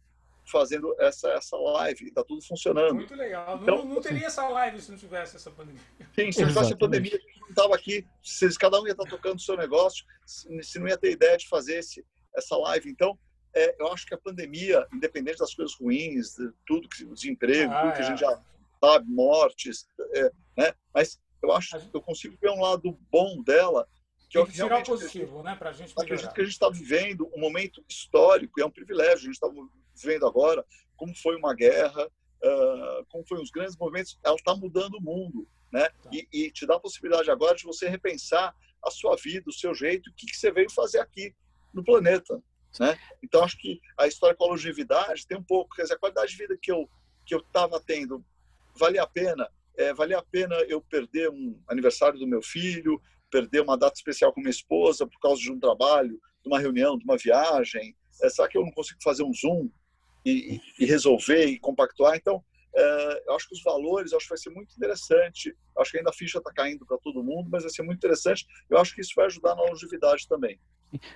fazendo essa essa live, está tudo funcionando. Muito legal. Então, não, não, teria essa live se não tivesse essa pandemia. Sim, se não tivesse a pandemia, a gente não estava aqui. Se cada um ia estar tocando o seu negócio, se não ia ter ideia de fazer esse, essa live. Então, é, eu acho que a pandemia, independente das coisas ruins, tudo que o desemprego, ah, tudo que é. a gente já sabe, mortes, é, né? Mas eu acho que eu consigo ver um lado bom dela que Tem que tirar positivo, né, para a gente Acredito que a gente está vivendo um momento histórico e é um privilégio. A gente está vivendo agora como foi uma guerra, uh, como foi os grandes movimentos. Ela está mudando o mundo, né? Tá. E, e, te dá a possibilidade agora de você repensar a sua vida, o seu jeito, o que, que você veio fazer aqui no planeta. Né? Então, acho que a história com a longevidade tem um pouco, quer dizer, a qualidade de vida que eu que eu estava tendo valia a pena é, valia a pena eu perder um aniversário do meu filho, perder uma data especial com minha esposa por causa de um trabalho, de uma reunião, de uma viagem? É, será que eu não consigo fazer um Zoom e, e resolver e compactuar? Então, eu acho que os valores, acho que vai ser muito interessante. Acho que ainda a ficha está caindo para todo mundo, mas vai ser muito interessante. Eu acho que isso vai ajudar na longevidade também.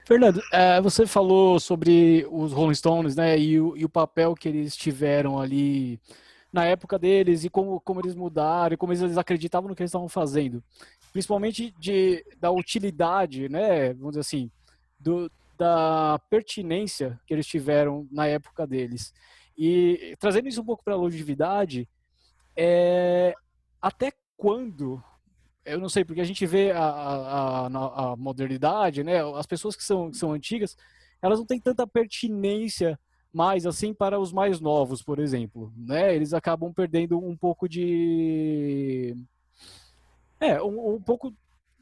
Fernando, é, você falou sobre os Rolling Stones, né, e o, e o, papel que eles tiveram ali na época deles e como, como eles mudaram, e como eles acreditavam no que eles estavam fazendo, principalmente de da utilidade, né, vamos dizer assim, do, da pertinência que eles tiveram na época deles. E trazendo isso um pouco para a longevidade, é, até quando eu não sei, porque a gente vê a, a, a, modernidade, né? As pessoas que são, que são antigas, elas não têm tanta pertinência mais assim para os mais novos, por exemplo, né? Eles acabam perdendo um pouco de é, um, um pouco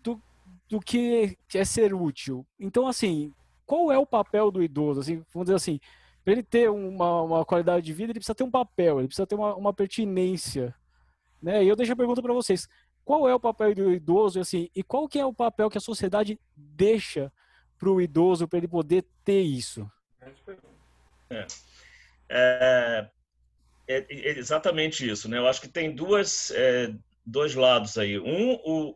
do, do que é ser útil. Então, assim, qual é o papel do idoso? Assim, vamos dizer assim, para ele ter uma, uma qualidade de vida, ele precisa ter um papel, ele precisa ter uma, uma pertinência. Né? E eu deixo a pergunta para vocês: qual é o papel do idoso assim, e qual que é o papel que a sociedade deixa para o idoso para ele poder ter isso? É. É, é, é, exatamente isso, né? Eu acho que tem duas, é, dois lados aí. Um, o,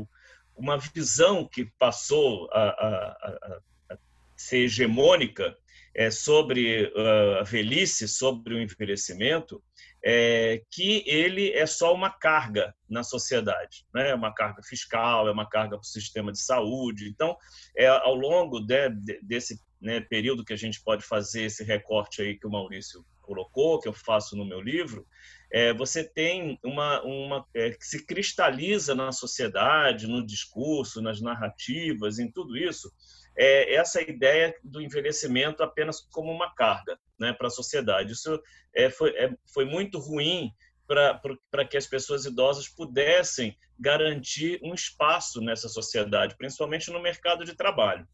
o, uma visão que passou a, a, a ser hegemônica é, sobre uh, a velhice, sobre o envelhecimento, é, que ele é só uma carga na sociedade, né? é uma carga fiscal, é uma carga para o sistema de saúde. Então, é, ao longo de, de, desse né, período que a gente pode fazer esse recorte aí que o Maurício colocou, que eu faço no meu livro, é, você tem uma, uma é, que se cristaliza na sociedade, no discurso, nas narrativas, em tudo isso, é essa ideia do envelhecimento apenas como uma carga né, para a sociedade. Isso é, foi, é, foi muito ruim para que as pessoas idosas pudessem garantir um espaço nessa sociedade, principalmente no mercado de trabalho.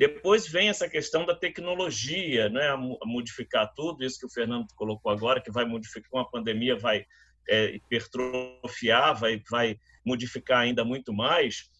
Depois vem essa questão da tecnologia, né, modificar tudo isso que o Fernando colocou agora, que vai modificar com a pandemia, vai é, hipertrofiar, vai, vai modificar ainda muito mais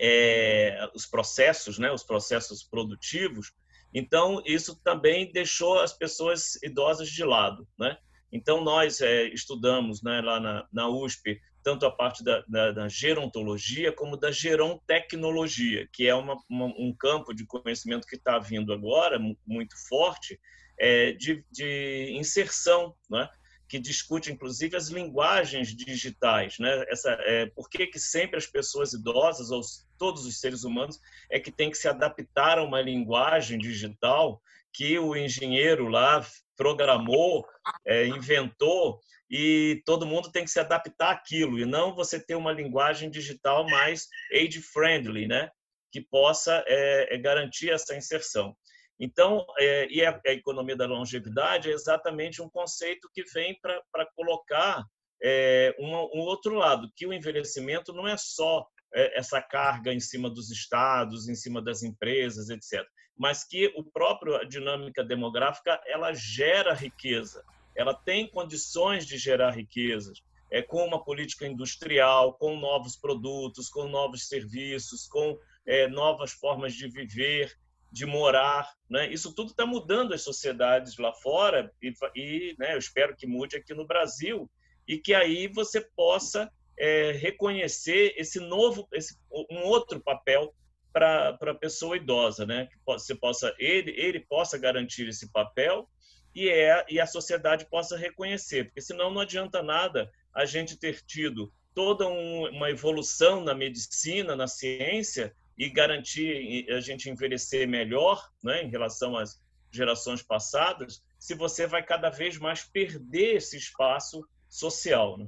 é, os processos, né, os processos produtivos. Então, isso também deixou as pessoas idosas de lado. Né? Então, nós é, estudamos né, lá na, na USP tanto a parte da, da, da, gerontologia como da gerontecnologia, que é uma, uma, um campo de conhecimento que está vindo agora muito forte é, de, de, inserção, né? que discute inclusive as linguagens digitais, né? Essa, é, por que, que sempre as pessoas idosas ou todos os seres humanos é que tem que se adaptar a uma linguagem digital que o engenheiro lá programou, é, inventou e todo mundo tem que se adaptar àquilo e não você ter uma linguagem digital mais age friendly, né? Que possa é, é garantir essa inserção. Então, é, e a, a, economia da longevidade é exatamente um conceito que vem para colocar é, um, um, outro lado, que o envelhecimento não é só é, essa carga em cima dos estados, em cima das empresas, etc., mas que o próprio dinâmica demográfica ela gera riqueza, ela tem condições de gerar riquezas, é, com uma política industrial, com novos produtos, com novos serviços, com é, novas formas de viver de morar, né? Isso tudo está mudando as sociedades lá fora e, e né, eu espero que mude aqui no Brasil e que aí você possa é, reconhecer esse novo, esse, um outro papel para a pessoa idosa, né? Que você possa ele ele possa garantir esse papel e é e a sociedade possa reconhecer, porque senão não adianta nada a gente ter tido toda um, uma evolução na medicina, na ciência e garantir a gente envelhecer melhor né, em relação às gerações passadas, se você vai cada vez mais perder esse espaço social. Né?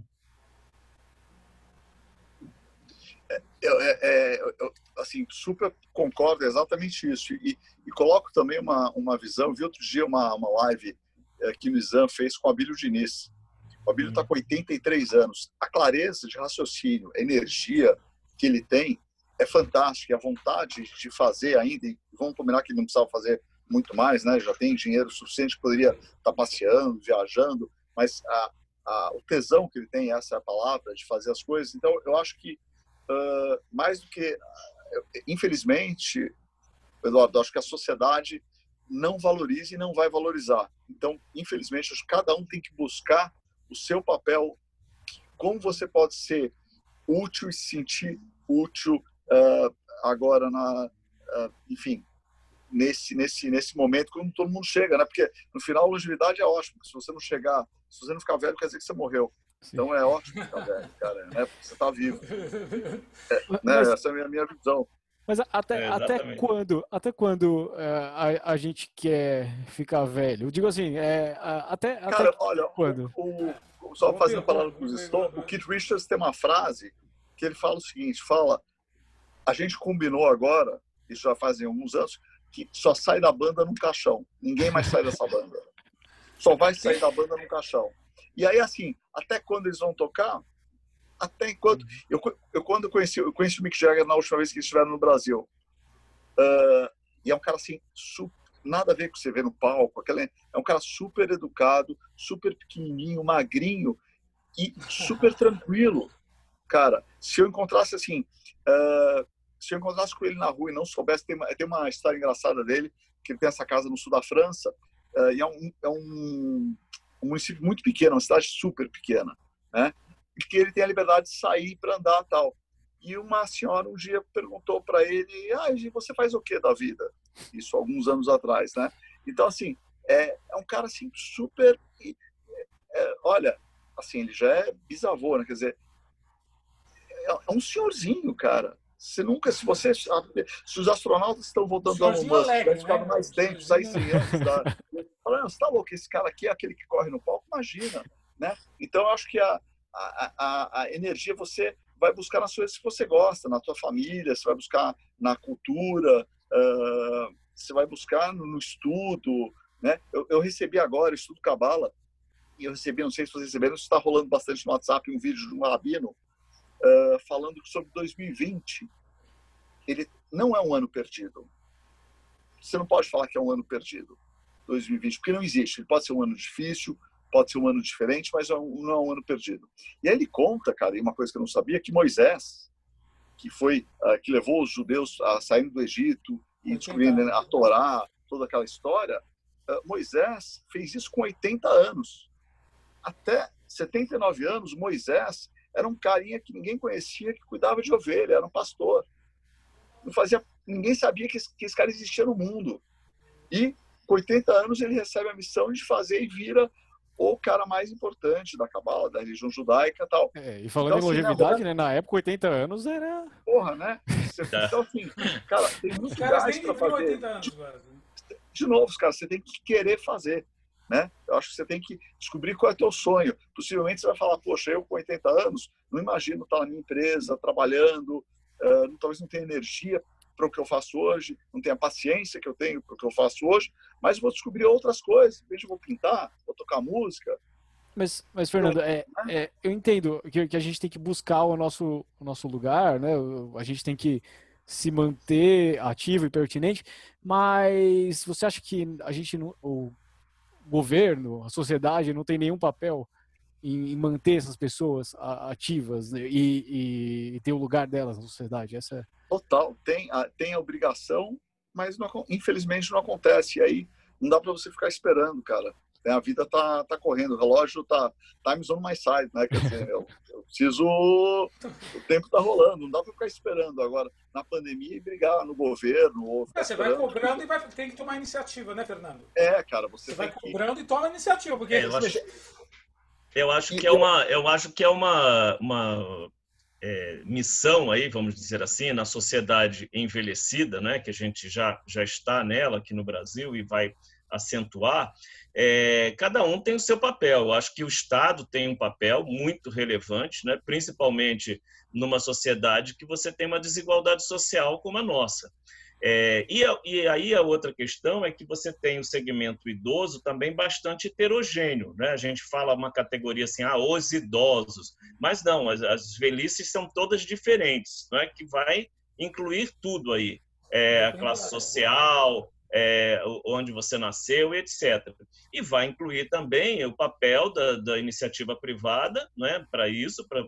É, é, é, eu, assim, super concordo exatamente isso. E, e, coloco também uma, uma visão. Vi outro dia uma, uma live é, que o Nizam fez com o Abílio Diniz. O Abílio está com 83 anos. A clareza de raciocínio, a energia que ele tem é fantástico, a vontade de fazer ainda, e vamos combinar que não precisava fazer muito mais, né? Já tem dinheiro suficiente, poderia estar passeando, viajando, mas a, a, o tesão que ele tem, essa é a palavra, de fazer as coisas. Então, eu acho que, uh, mais do que, infelizmente, Eduardo, acho que a sociedade não valoriza e não vai valorizar. Então, infelizmente, acho que cada um tem que buscar o seu papel, como você pode ser útil e se sentir útil uh, agora na, uh, enfim, nesse nesse nesse momento quando todo mundo chega, né? Porque no final a longevidade é ótimo. Se você não chegar, se você não ficar velho, quer dizer que você morreu. Sim. Então é ótimo ficar velho, cara, né? Porque você está vivo. É, né? Mas... Essa é a minha, minha visão. Mas até, é, até quando, até quando é, a, a gente quer ficar velho? Eu digo assim, é, até, Cara, até olha, quando? O, o, só fazendo palavra com os Stones, o Keith Richards tem uma frase que ele fala o seguinte, fala, a gente combinou agora, isso já fazem alguns anos, que só sai da banda num caixão. Ninguém mais sai dessa banda. Só vai sair da banda num caixão. E aí, assim, até quando eles vão tocar, até enquanto. Uhum. Eu, eu quando conheci, eu conheci o Mick Jagger na última vez que eles estiveram no Brasil. Uh, e é um cara assim, super, nada a ver com você ver no palco. Aquela, é um cara super educado, super pequenininho, magrinho e super tranquilo. Cara, se eu encontrasse assim, uh, se eu encontrasse com ele na rua e não soubesse, tem uma, tem uma história engraçada dele, que ele tem essa casa no sul da França, uh, e é um, é um, um município muito pequeno, uma cidade super pequena, né? que ele tem a liberdade de sair para andar tal. E uma senhora um dia perguntou para ele: ah, você faz o que da vida? Isso alguns anos atrás, né? Então, assim, é, é um cara assim super. É, olha, assim, ele já é bisavô, né? Quer dizer, é, é um senhorzinho, cara. Você nunca, se você, se os astronautas estão voltando ao Musk, vai ficar né? mais tempo, sair sem anos, tá? Falando, você tá louco? Esse cara aqui é aquele que corre no palco, imagina, né? Então, eu acho que a, a, a, a energia você vai buscar nas coisas que você gosta, na tua família, você vai buscar na cultura, uh, você vai buscar no, no estudo, né? Eu, eu, recebi agora, estudo Cabala, e eu recebi, não sei se vocês receberam, isso está rolando bastante no WhatsApp, um vídeo de um rabino uh, falando sobre 2020. Ele não é um ano perdido. Você não pode falar que é um ano perdido, 2020, porque não existe. Ele pode ser um ano difícil, pode ser um ano diferente, mas é não é um ano perdido. E aí ele conta, cara, e uma coisa que eu não sabia, que Moisés, que foi uh, que levou os judeus a sair do Egito e descobrindo a Torá, toda aquela história, uh, Moisés fez isso com 80 anos. Até 79 anos, Moisés era um carinha que ninguém conhecia, que cuidava de ovelha, era um pastor. Não fazia, ninguém sabia que esse, que esse cara existia no mundo. E com 80 anos ele recebe a missão de fazer e vira o cara mais importante da cabala, da religião judaica e tal. É, e falando então, em assim, longevidade, né, na época 80 anos era... Porra, né? Então, assim, cara, tem muito gás para fazer. Anos, de, de novo, cara, você tem que querer fazer. Né? Eu acho que você tem que descobrir qual é o teu sonho. Possivelmente você vai falar, poxa, eu com 80 anos não imagino estar na minha empresa, trabalhando, uh, talvez não tenha energia para o que eu faço hoje, não tenho a paciência que eu tenho para o que eu faço hoje, mas vou descobrir outras coisas. Veja, vou pintar, vou tocar música. Mas, mas Fernando, é, né? é, eu entendo que, que, a gente tem que buscar o nosso, o nosso lugar, né? A gente tem que se manter ativo e pertinente, mas você acha que a gente, o governo, a sociedade não tem nenhum papel em, manter essas pessoas ativas né, e, e, ter o lugar delas na sociedade? Essa é... Total, tem a, tem a obrigação, mas não, infelizmente não acontece. E aí não dá para você ficar esperando, cara. A vida tá, tá correndo, o relógio tá time's on my side, né? Quer dizer, eu, eu preciso. O tempo tá rolando, não dá para ficar esperando agora na pandemia e brigar no governo. Ou é, você vai cobrando e vai, tem que tomar iniciativa, né, Fernando? É, cara, você, você vai que... cobrando e toma iniciativa, porque. É, eu, acho, eu acho que é uma, eu acho que é uma, uma é, missão aí, vamos dizer assim, na sociedade envelhecida, né, que a gente já, já está nela aqui no Brasil e vai acentuar, é, cada um tem o seu papel. Eu acho que o Estado tem um papel muito relevante, né, principalmente numa sociedade que você tem uma desigualdade social como a nossa. É, e, e, aí a outra questão é que você tem o segmento idoso também bastante heterogêneo. Né? A gente fala uma categoria assim, ah, os idosos. Mas não, as, as velhices são todas diferentes, não é? que vai incluir tudo aí. É, a classe social, é, onde você nasceu, etc. E vai incluir também o papel da, da iniciativa privada né, para isso, para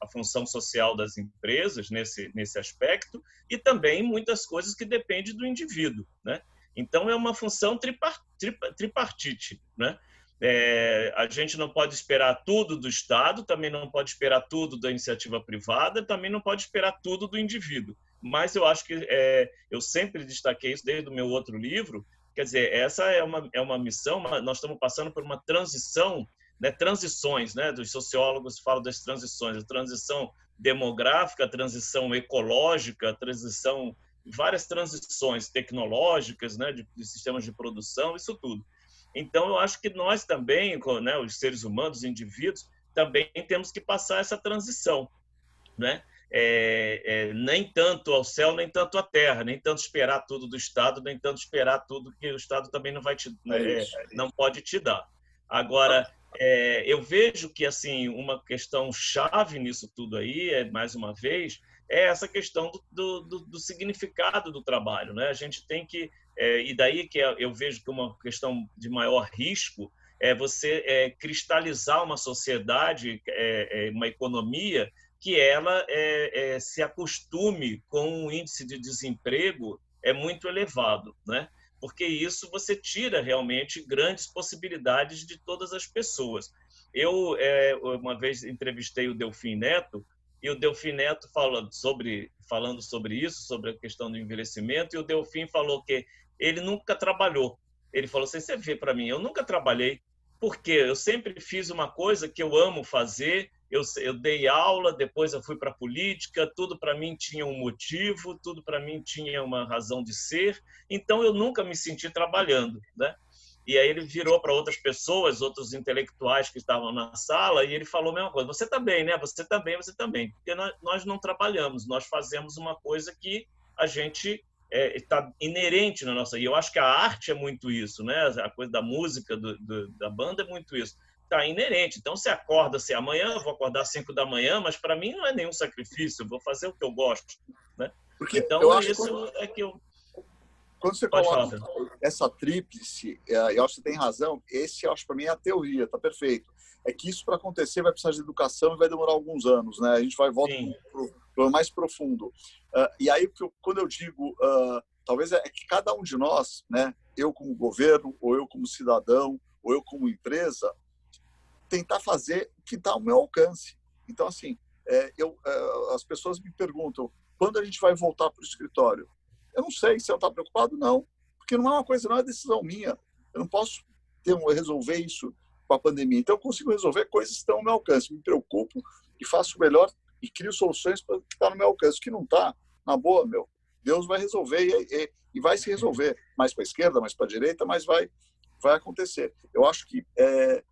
a função social das empresas nesse, nesse aspecto, e também muitas coisas que dependem do indivíduo. Né? Então, é uma função tripartite. Né? É, a gente não pode esperar tudo do Estado, também não pode esperar tudo da iniciativa privada, também não pode esperar tudo do indivíduo mas eu acho que é, eu sempre destaquei isso desde o meu outro livro. Quer dizer, essa é uma, é uma missão, nós estamos passando por uma transição, né, transições, né, dos sociólogos falam das transições, a transição demográfica, a transição ecológica, a transição, várias transições tecnológicas, né, de, de sistemas de produção, isso tudo. Então, eu acho que nós também, né, os seres humanos, os indivíduos, também temos que passar essa transição, né? É, é, nem tanto ao céu, nem tanto à terra, nem tanto esperar tudo do Estado, nem tanto esperar tudo que o Estado também não vai te, é, é, é não pode te dar. Agora, é, eu vejo que assim uma questão chave nisso tudo aí, é, mais uma vez, é essa questão do, do, do significado do trabalho, né? A gente tem que e daí que eu vejo que uma questão de maior risco é você cristalizar uma sociedade, uma economia que ela é, é, se acostume com um índice de desemprego é muito elevado, né? Porque isso você tira realmente grandes possibilidades de todas as pessoas. Eu é, uma vez entrevistei o Delfim Neto e o Delfim Neto falando sobre falando sobre isso, sobre a questão do envelhecimento, e o Delfim falou que ele nunca trabalhou. Ele falou assim: você vê para mim, eu nunca trabalhei, porque eu sempre fiz uma coisa que eu amo fazer eu, eu dei aula, depois eu fui para a política, tudo para mim tinha um motivo, tudo para mim tinha uma razão de ser, então eu nunca me senti trabalhando, né? E aí ele virou para outras pessoas, outros intelectuais que estavam na sala, e ele falou a mesma coisa: você também, né? Você também, você também. Porque nós, não trabalhamos, nós fazemos uma coisa que a gente está é, inerente na nossa. E eu acho que a arte é muito isso, né? A coisa da música, do, do, da banda é muito isso está inerente. Então, você acorda, se amanhã vou acordar às 5 da manhã, mas para mim não é nenhum sacrifício, vou fazer o que eu gosto. Né? Porque então, isso quando, é que eu. Quando você Pode coloca falar, essa tríplice, é, eu acho que você tem razão, esse eu acho para mim é a teoria, tá perfeito. É que isso para acontecer vai precisar de educação e vai demorar alguns anos, né? A gente vai voltar para o mais profundo. Uh, e aí, quando eu digo, uh, talvez é que cada um de nós, né? Eu como governo, ou eu como cidadão, ou eu como empresa, tentar fazer o que está ao meu alcance. Então, assim, é, eu, é, as pessoas me perguntam quando a gente vai voltar para o escritório. Eu não sei se eu estou preocupado, não, porque não é uma coisa, não é decisão minha. Eu não posso ter, resolver isso com a pandemia. Então, eu consigo resolver coisas que estão ao meu alcance. Me preocupo e faço o melhor e crio soluções para que está no meu alcance. O que não está, na boa, meu, Deus vai resolver e, e, e vai se resolver. Mais para a esquerda, mais para a direita, mas vai, vai acontecer. Eu acho que é,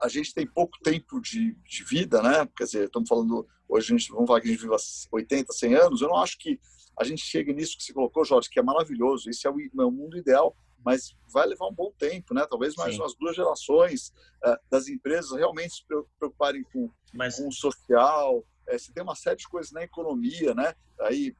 a gente tem pouco tempo de, de, vida, né? Quer dizer, estamos falando, hoje a gente, vamos falar que a gente vive 80, 100 anos, eu não acho que a gente chegue nisso que você colocou, Jorge, que é maravilhoso, esse é o, é o mundo ideal, mas vai levar um bom tempo, né? Talvez mais Sim. umas duas gerações uh, das empresas realmente se preocuparem com, mas... com o social, é, você tem uma série de coisas na economia, né? Aí,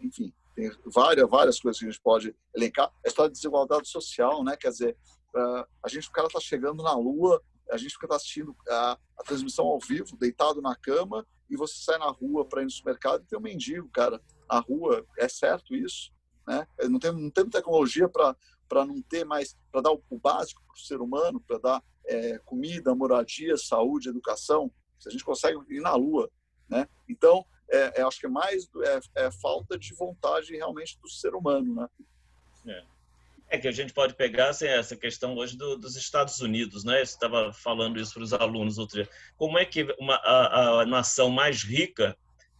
enfim, tem várias, várias coisas que a gente pode elencar. A história de desigualdade social, né? Quer dizer, uh, a gente, o cara está chegando na Lua, a gente fica assistindo a, a, transmissão ao vivo, deitado na cama, e você sai na rua para ir no supermercado e tem um mendigo, cara, na rua. É certo isso? Né? Não tem não tem tecnologia para não ter mais, para dar o, o básico para o ser humano, para dar é, comida, moradia, saúde, educação. Se a gente consegue ir na Lua, né? Então, é, é, acho que é mais é, é, falta de vontade realmente do ser humano, né? É. É que a gente pode pegar assim, essa questão hoje do, dos Estados Unidos, né? Você estava falando isso para os alunos outro dia. Como é que uma, a, a, nação mais rica,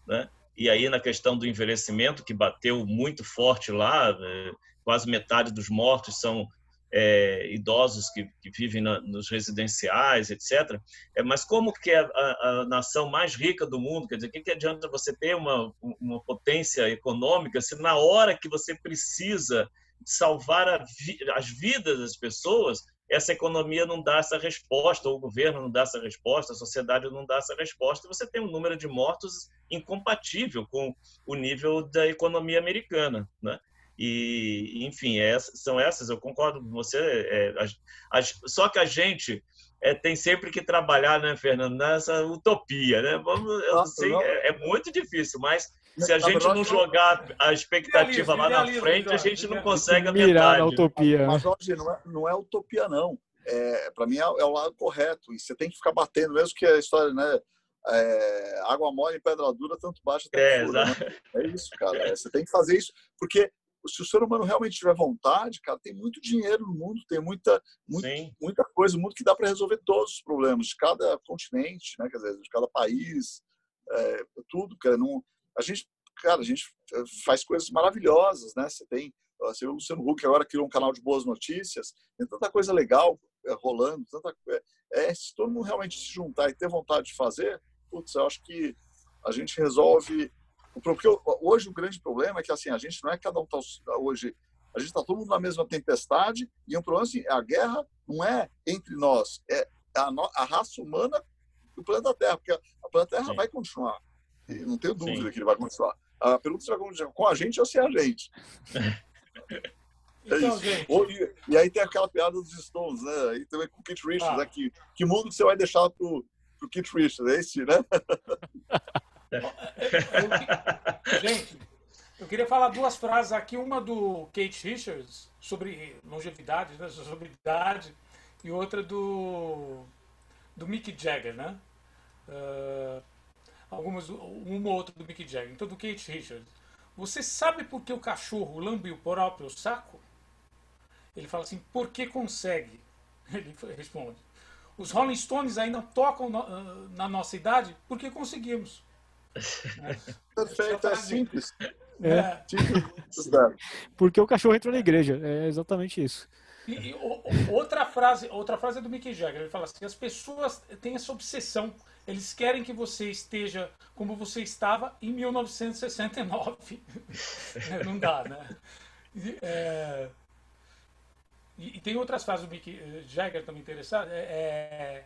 né? E aí na questão do envelhecimento que bateu muito forte lá, né? quase metade dos mortos são é, idosos que, que vivem na, nos residenciais, etc. É, mas como que é a, a, a, nação mais rica do mundo, quer dizer, o que, que adianta você ter uma, uma potência econômica se na hora que você precisa salvar vi as vidas das pessoas, essa economia não dá essa resposta, o governo não dá essa resposta, a sociedade não dá essa resposta, você tem um número de mortos incompatível com o nível da economia americana. Né? E, enfim, é, são essas, eu concordo com você. É, as, as, só que a gente é, tem sempre que trabalhar, né, Fernando, nessa utopia, né? Vamos, sei, é, é, muito difícil, mas se a gente não jogar a expectativa lá na frente, a gente não consegue a Mirar na utopia. Mas, Jorge, não é, não é utopia, não. É, para mim é, é, o lado correto. E você tem que ficar batendo, mesmo que a história, né? É, água mole e pedra dura, tanto baixa, tanto é, fura, né? é isso, cara. É, você tem que fazer isso, porque se o ser humano realmente tiver vontade, cara, tem muito dinheiro no mundo, tem muita, muita, muita coisa no mundo que dá para resolver todos os problemas de cada continente, né? Quer dizer, de cada país, é, tudo, cara. Não, a gente, cara, a gente faz coisas maravilhosas, né? Você tem, você, o Luciano Huck agora criou um canal de boas notícias, tem tanta coisa legal é, rolando, tanta é, é, se todo mundo realmente se juntar e ter vontade de fazer, putz, eu acho que a gente resolve porque hoje o grande problema é que assim a gente não é cada um está hoje a gente está todo mundo na mesma tempestade e um problema assim a guerra não é entre nós é a, a raça humana do planeta Terra porque a planeta Terra Sim. vai continuar e não tenho dúvida Sim. que ele vai continuar a pergunta se vai continuar com a gente ou sem a gente é então, gente... e, e, aí tem aquela piada dos Stones né aí também com o Keith Richards ah. né? que, que mundo você vai deixar pro, pro Keith Richards é esse né eu, gente, eu queria falar duas frases aqui, uma do Kate Richards sobre longevidade, né, sobre idade, e outra do do Mick Jagger, né? Uh, algumas, uma ou outra do Mick Jagger. Então, do Kate Richards. Você sabe por que o cachorro lambe o próprio saco? Ele fala assim, porque consegue. Ele responde. Os Rolling Stones ainda tocam no, na nossa idade porque conseguimos. Perfeito, é simples. É. é. Porque o cachorro entrou na igreja. É exatamente isso. E, e, outra frase, outra frase é do Mickey Jagger. Ele fala assim: as pessoas têm essa obsessão. Eles querem que você esteja como você estava em 1969. Não dá, né? É, e, e, tem outras frases do Mickey Jagger também interessadas. É, é,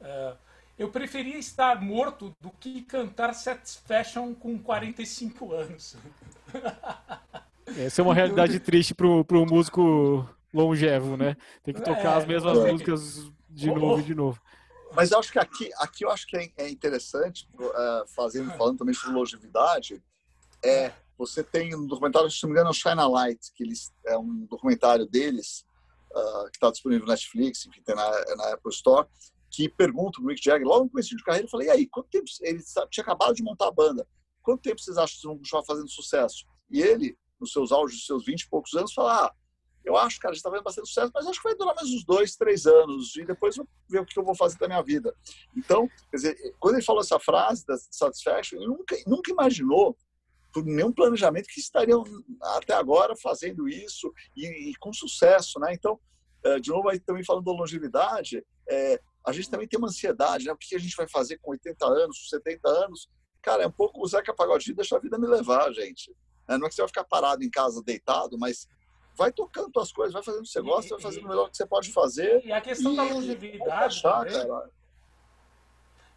é eu preferia estar morto do que cantar Satisfaction com 45 anos. Essa é uma realidade triste pro, pro músico longevo, né? Tem que tocar é, as mesmas é. músicas de novo e de novo. Mas eu acho que aqui, aqui eu acho que é, é interessante, uh, fazendo, falando também sobre longevidade, é, você tem um documentário, se não me engano, é o China Light, que eles, é um documentário deles, uh, que está disponível no Netflix, enfim, tem na, na Apple Store, que pergunta o Mick Jagger, logo no começo de carreira, eu falei, e aí, quanto tempo, ele tinha acabado de montar a banda, quanto tempo vocês acham que vocês vão continuar fazendo sucesso? E ele, nos seus auges, nos seus 20 e poucos anos, fala, ah, eu acho, cara, a gente está fazendo bastante sucesso, mas acho que vai durar mais uns dois, três anos, e depois eu ver o que eu vou fazer da minha vida. Então, quer dizer, quando ele falou essa frase da Satisfaction, ele nunca, nunca imaginou, por nenhum planejamento, que estariam até agora fazendo isso e, e com sucesso, né? Então, eh, de novo, aí também falando da longevidade, é, a gente também tem uma ansiedade, né? O que a gente vai fazer com 80 anos, 70 anos? Cara, é um pouco o Zeca Pagodinho deixa a vida me levar, gente. Não é que você vai ficar parado em casa deitado, mas vai tocando suas coisas, vai fazendo o que você gosta, vai fazendo o melhor que você pode fazer. E a questão e, da longevidade. Achar, também,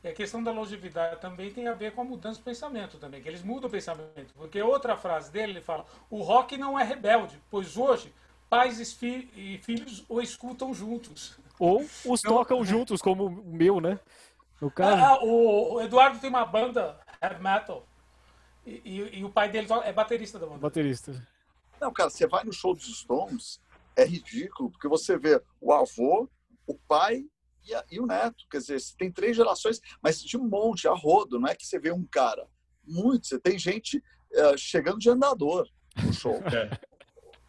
e a questão da longevidade também tem a ver com a mudança do pensamento também, que eles mudam o pensamento. Porque outra frase dele, ele fala: o rock não é rebelde, pois hoje pais e filhos o escutam juntos. Ou os tocam juntos, como o meu, né? O, cara... Ah, o, Eduardo tem uma banda heavy metal. E, e, e, o pai dele é baterista da banda. Baterista. Não, cara, você vai no show dos Stones, é ridículo, porque você vê o avô, o pai e, a, e o neto. Quer dizer, você tem três gerações, mas de um monte, a rodo. Não é que você vê um cara. Muito. Você tem gente uh, chegando de andador no show. É.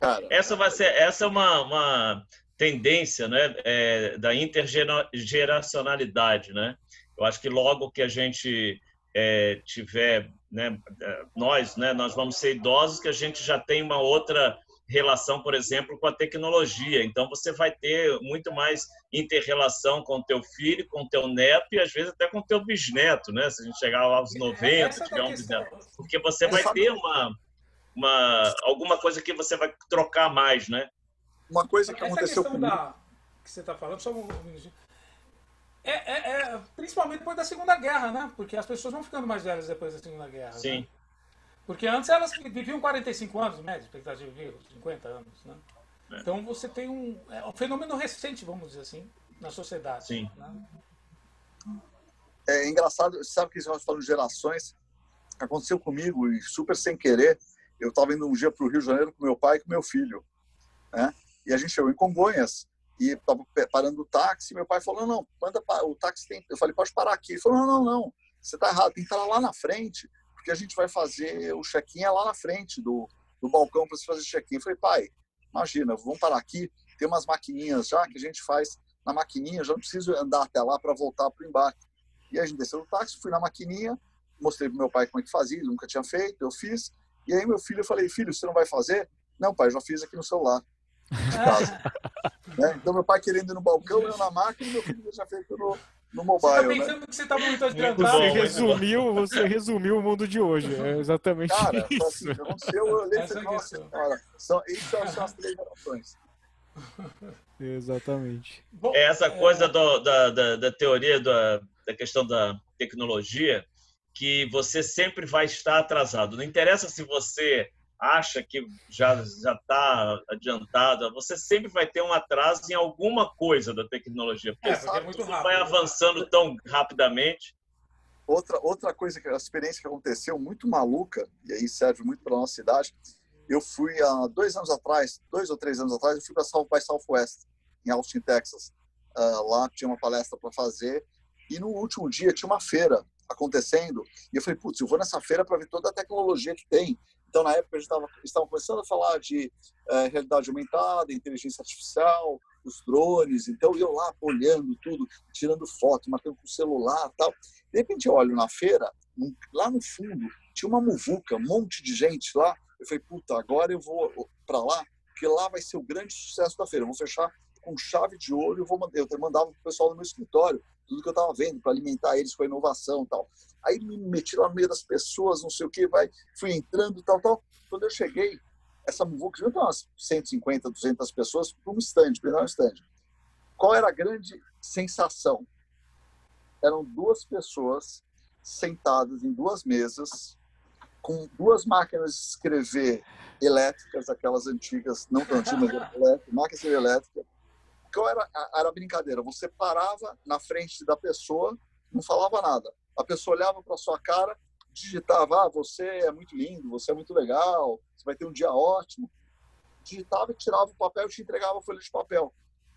Cara, essa vai ser, essa é uma, uma tendência né, é, da intergeracionalidade. Né? Eu acho que logo que a gente é, tiver, né, nós, né, nós vamos ser idosos, que a gente já tem uma outra relação, por exemplo, com a tecnologia. Então, você vai ter muito mais interrelação com o teu filho, com o teu neto e, às vezes, até com o teu bisneto, né? Se a gente chegar aos 90, tiver um bisneto. Porque você vai ter uma, uma, alguma coisa que você vai trocar mais, né? Uma coisa que Essa aconteceu comigo... Da, que você está falando, só um minutinho. É, é, é, principalmente depois da Segunda Guerra, né? Porque as pessoas vão ficando mais velhas depois da Segunda Guerra. Sim. Né? Porque antes elas viviam 45 anos, média, expectativa de vida, 50 anos, né? É. Então você tem um, é um fenômeno recente, vamos dizer assim, na sociedade. Sim. Né? É engraçado, sabe que nós falamos gerações, aconteceu comigo e super sem querer. Eu estava indo um dia para o Rio de Janeiro com meu pai e com meu filho, né? E a gente chegou em Congonhas e estava parando o táxi. Meu pai falou: "Não, manda o táxi tem". Eu falei: "Pode parar aqui". Ele falou: "Não, não, não. Você está errado. Tem que estar lá na frente, porque a gente vai fazer o check-in é lá na frente do, do balcão para você fazer check-in". Eu falei: "Pai, imagina, vamos parar aqui. Tem umas maquininhas já que a gente faz na maquininha. Já não preciso andar até lá para voltar para o embarque". E a gente desceu do táxi, fui na maquininha, mostrei pro meu pai como é que fazia, ele nunca tinha feito, eu fiz. E aí meu filho, eu falei, filho, você não vai fazer? Não, pai, já fiz aqui no celular. De casa. né? Então meu pai querendo ir no balcão, eu na máquina, e meu filho já fez no, no mobile. Você tá né? pensando né? que você tá muito adiantado. Você resumiu, você resumiu o mundo de hoje. É exatamente Cara, isso. Assim, aconteceu, eu olhei e falei, nossa, cara, são, isso são as três gerações. Exatamente. Bom, é essa coisa é... do, da, da, da, teoria da, da questão da tecnologia que você sempre vai estar atrasado. Não interessa se você acha que já já está adiantado, você sempre vai ter um atraso em alguma coisa da tecnologia. Porque, é, porque é muito rápido, vai avançando tão rapidamente. Outra outra coisa que a experiência que aconteceu muito maluca e aí serve muito para nossa cidade. Eu fui há dois anos atrás, dois ou três anos atrás, eu fui para South by Southwest em Austin, Texas. Uh, lá tinha uma palestra para fazer e no último dia tinha uma feira acontecendo e eu falei, putz, eu vou nessa feira para ver toda a tecnologia que tem. Então, na época, a gente estava começando a falar de uh, realidade aumentada, inteligência artificial, os drones. Então, eu lá olhando tudo, tirando foto, marcando com o celular tal. De repente, eu olho na feira, lá no fundo, tinha uma muvuca, um monte de gente lá. Eu falei, puta, agora eu vou para lá, porque lá vai ser o grande sucesso da feira. Eu vou fechar com chave de ouro, eu vou eu mandava para o pessoal do meu escritório tudo que eu estava vendo para alimentar eles com a inovação tal. Aí me meti lá no meio das pessoas, não sei o que, vai, fui entrando tal, tal. Quando eu cheguei, essa muvuca junto umas 150, 200 pessoas para um stand, para um stand. Qual era a grande sensação? Eram duas pessoas sentadas em duas mesas, com duas máquinas de escrever elétricas, aquelas antigas, não tão antigas, máquinas elétricas, qual era, era a brincadeira? Você parava na frente da pessoa, não falava nada. A pessoa olhava para sua cara, digitava: ah, você é muito lindo, você é muito legal, você vai ter um dia ótimo. Digitava e tirava o papel e te entregava a folha de papel.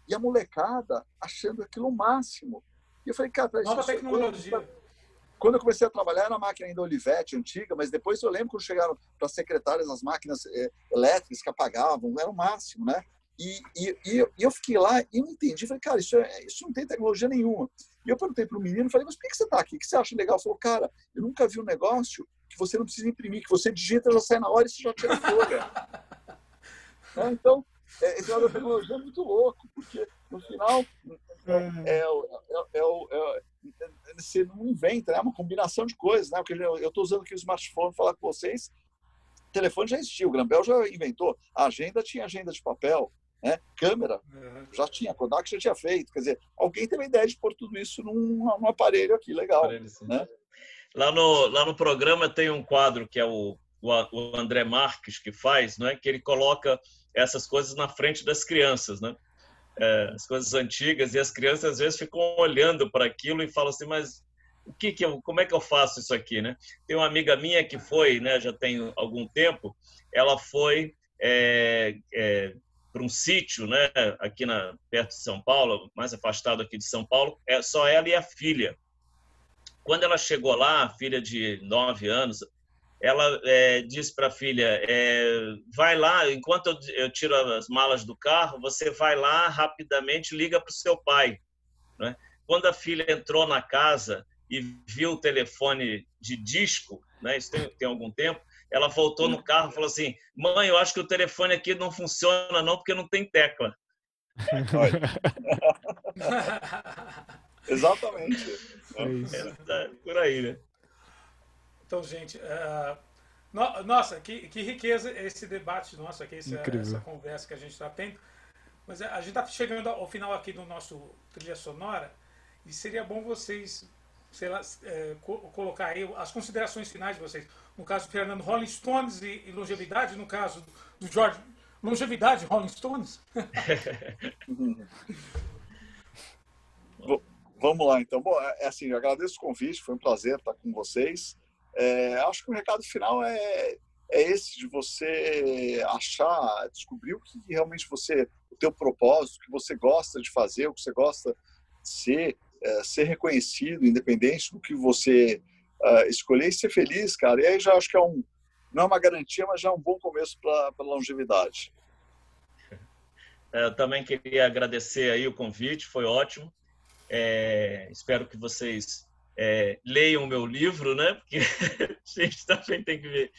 E a molecada achando aquilo o máximo. E eu falei, cara, Nova isso, tecnologia. Quando, quando eu comecei a trabalhar, era a máquina ainda Olivetti, antiga, mas depois eu lembro quando chegaram para secretárias as máquinas é, elétricas que apagavam, era o máximo, né? E, e, e, eu fiquei lá e não entendi. Falei, cara, isso, é, isso não tem tecnologia nenhuma. E eu perguntei para o menino, falei, mas por que você está aqui? O que você acha legal? Ele falou, cara, eu nunca vi um negócio que você não precisa imprimir, que você digita, já sai na hora e você já tira a folha. é, então, é, esse lado da tecnologia é muito louco, porque no final é, é, é, é, você não inventa, é uma combinação de coisas. Né? Porque eu estou usando aqui o smartphone para falar com vocês. O telefone já existiu, o Grambel já inventou. A agenda tinha agenda de papel, né? Câmera, uhum. já tinha, Kodak já tinha feito. Quer dizer, alguém teve a ideia de pôr tudo isso num, num aparelho aqui, legal. Aparelho, né? Lá, no, lá no programa tem um quadro que é o, o André Marques que faz, né? que ele coloca essas coisas na frente das crianças, né? É, as coisas antigas e as crianças às vezes ficam olhando para aquilo e falam assim, mas o que que eu, como é que eu faço isso aqui, né? Tem uma amiga minha que foi, né, já tem algum tempo, ela foi é, é, para um sítio, né, aqui na, perto de São Paulo, mais afastado aqui de São Paulo, é só ela e a filha. Quando ela chegou lá, a filha de nove anos, ela é, disse para a filha: é, vai lá, enquanto eu, tiro as malas do carro, você vai lá rapidamente, liga para o seu pai. Né? Quando a filha entrou na casa e viu o telefone de disco, né? isso tem, tem algum tempo, ela voltou no carro e falou assim: Mãe, eu acho que o telefone aqui não funciona, não, porque não tem tecla. Exatamente. É isso. É, por aí, né? Então, gente, uh, no, nossa, que, que, riqueza esse debate nosso aqui, essa, essa conversa que a gente está tendo. Mas a gente está chegando ao final aqui do nosso trilha sonora e seria bom vocês sei lá, é, co colocar aí as considerações finais de vocês. No caso do Fernando, Rolling Stones e, e longevidade. No caso do George, longevidade, Rolling Stones. Vamos lá, então. Bom, é, é assim, eu agradeço o convite, foi um prazer estar com vocês. É, acho que o recado final é, é esse de você achar, descobrir o que realmente você, o teu propósito, o que você gosta de fazer, o que você gosta de ser, é, ser reconhecido, independente do que você uh, escolher e ser feliz, cara. E aí já acho que é um, não é uma garantia, mas já é um bom começo para a longevidade. É, eu também queria agradecer aí o convite, foi ótimo. É, espero que vocês é, leiam o meu livro, né? Porque a gente também tem que ver,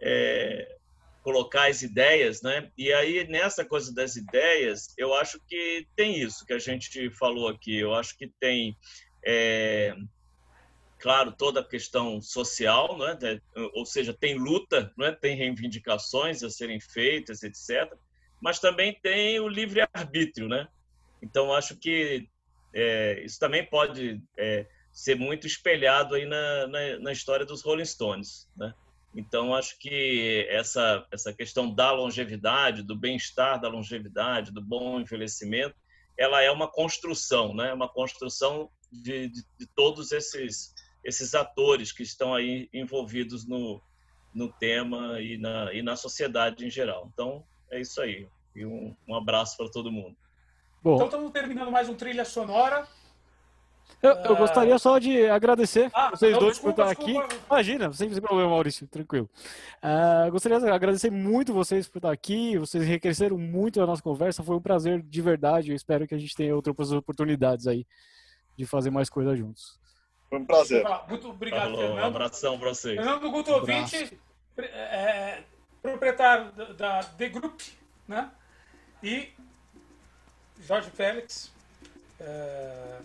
é, colocar as ideias, né? E aí nessa coisa das ideias, eu acho que tem isso que a gente falou aqui. Eu acho que tem, é, claro, toda a questão social, né? Ou seja, tem luta, né? Tem reivindicações a serem feitas, etc. Mas também tem o livre arbítrio, né? Então acho que é, isso também pode é, ser muito espelhado aí na, na, na, história dos Rolling Stones, né? Então acho que essa essa questão da longevidade, do bem-estar da longevidade, do bom envelhecimento, ela é uma construção, né? Uma construção de, de, de todos esses esses atores que estão aí envolvidos no, no tema e na, e na sociedade em geral. Então, é isso aí. E um, um abraço para todo mundo. Bom. Então estamos terminando mais um trilha sonora. Eu, eu uh... gostaria só de agradecer ah, vocês não, dois desculpa, por estar aqui. Imagina, sem problema, Maurício, tranquilo. Uh, gostaria de agradecer muito vocês por estar aqui. Vocês enriqueceram muito a nossa conversa. Foi um prazer de verdade. Eu espero que a gente tenha outras oportunidades aí de fazer mais coisas juntos. Foi um prazer. Muito obrigado, Falou, Fernando. Um abração para vocês. Fernando Gutovich, um é, proprietário da The Group, né? E Jorge Félix, é,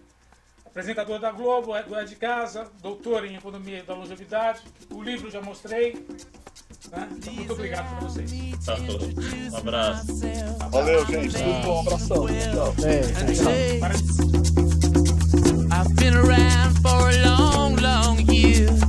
apresentador da Globo, é do É de Casa, doutor em Economia da Longevidade. O livro já mostrei. Né? Então, muito obrigado por vocês. Tá, um abraço. Valeu, gente. Tudo bom. Um abração. Tchau. É, tchau. I've been around for a long, long year.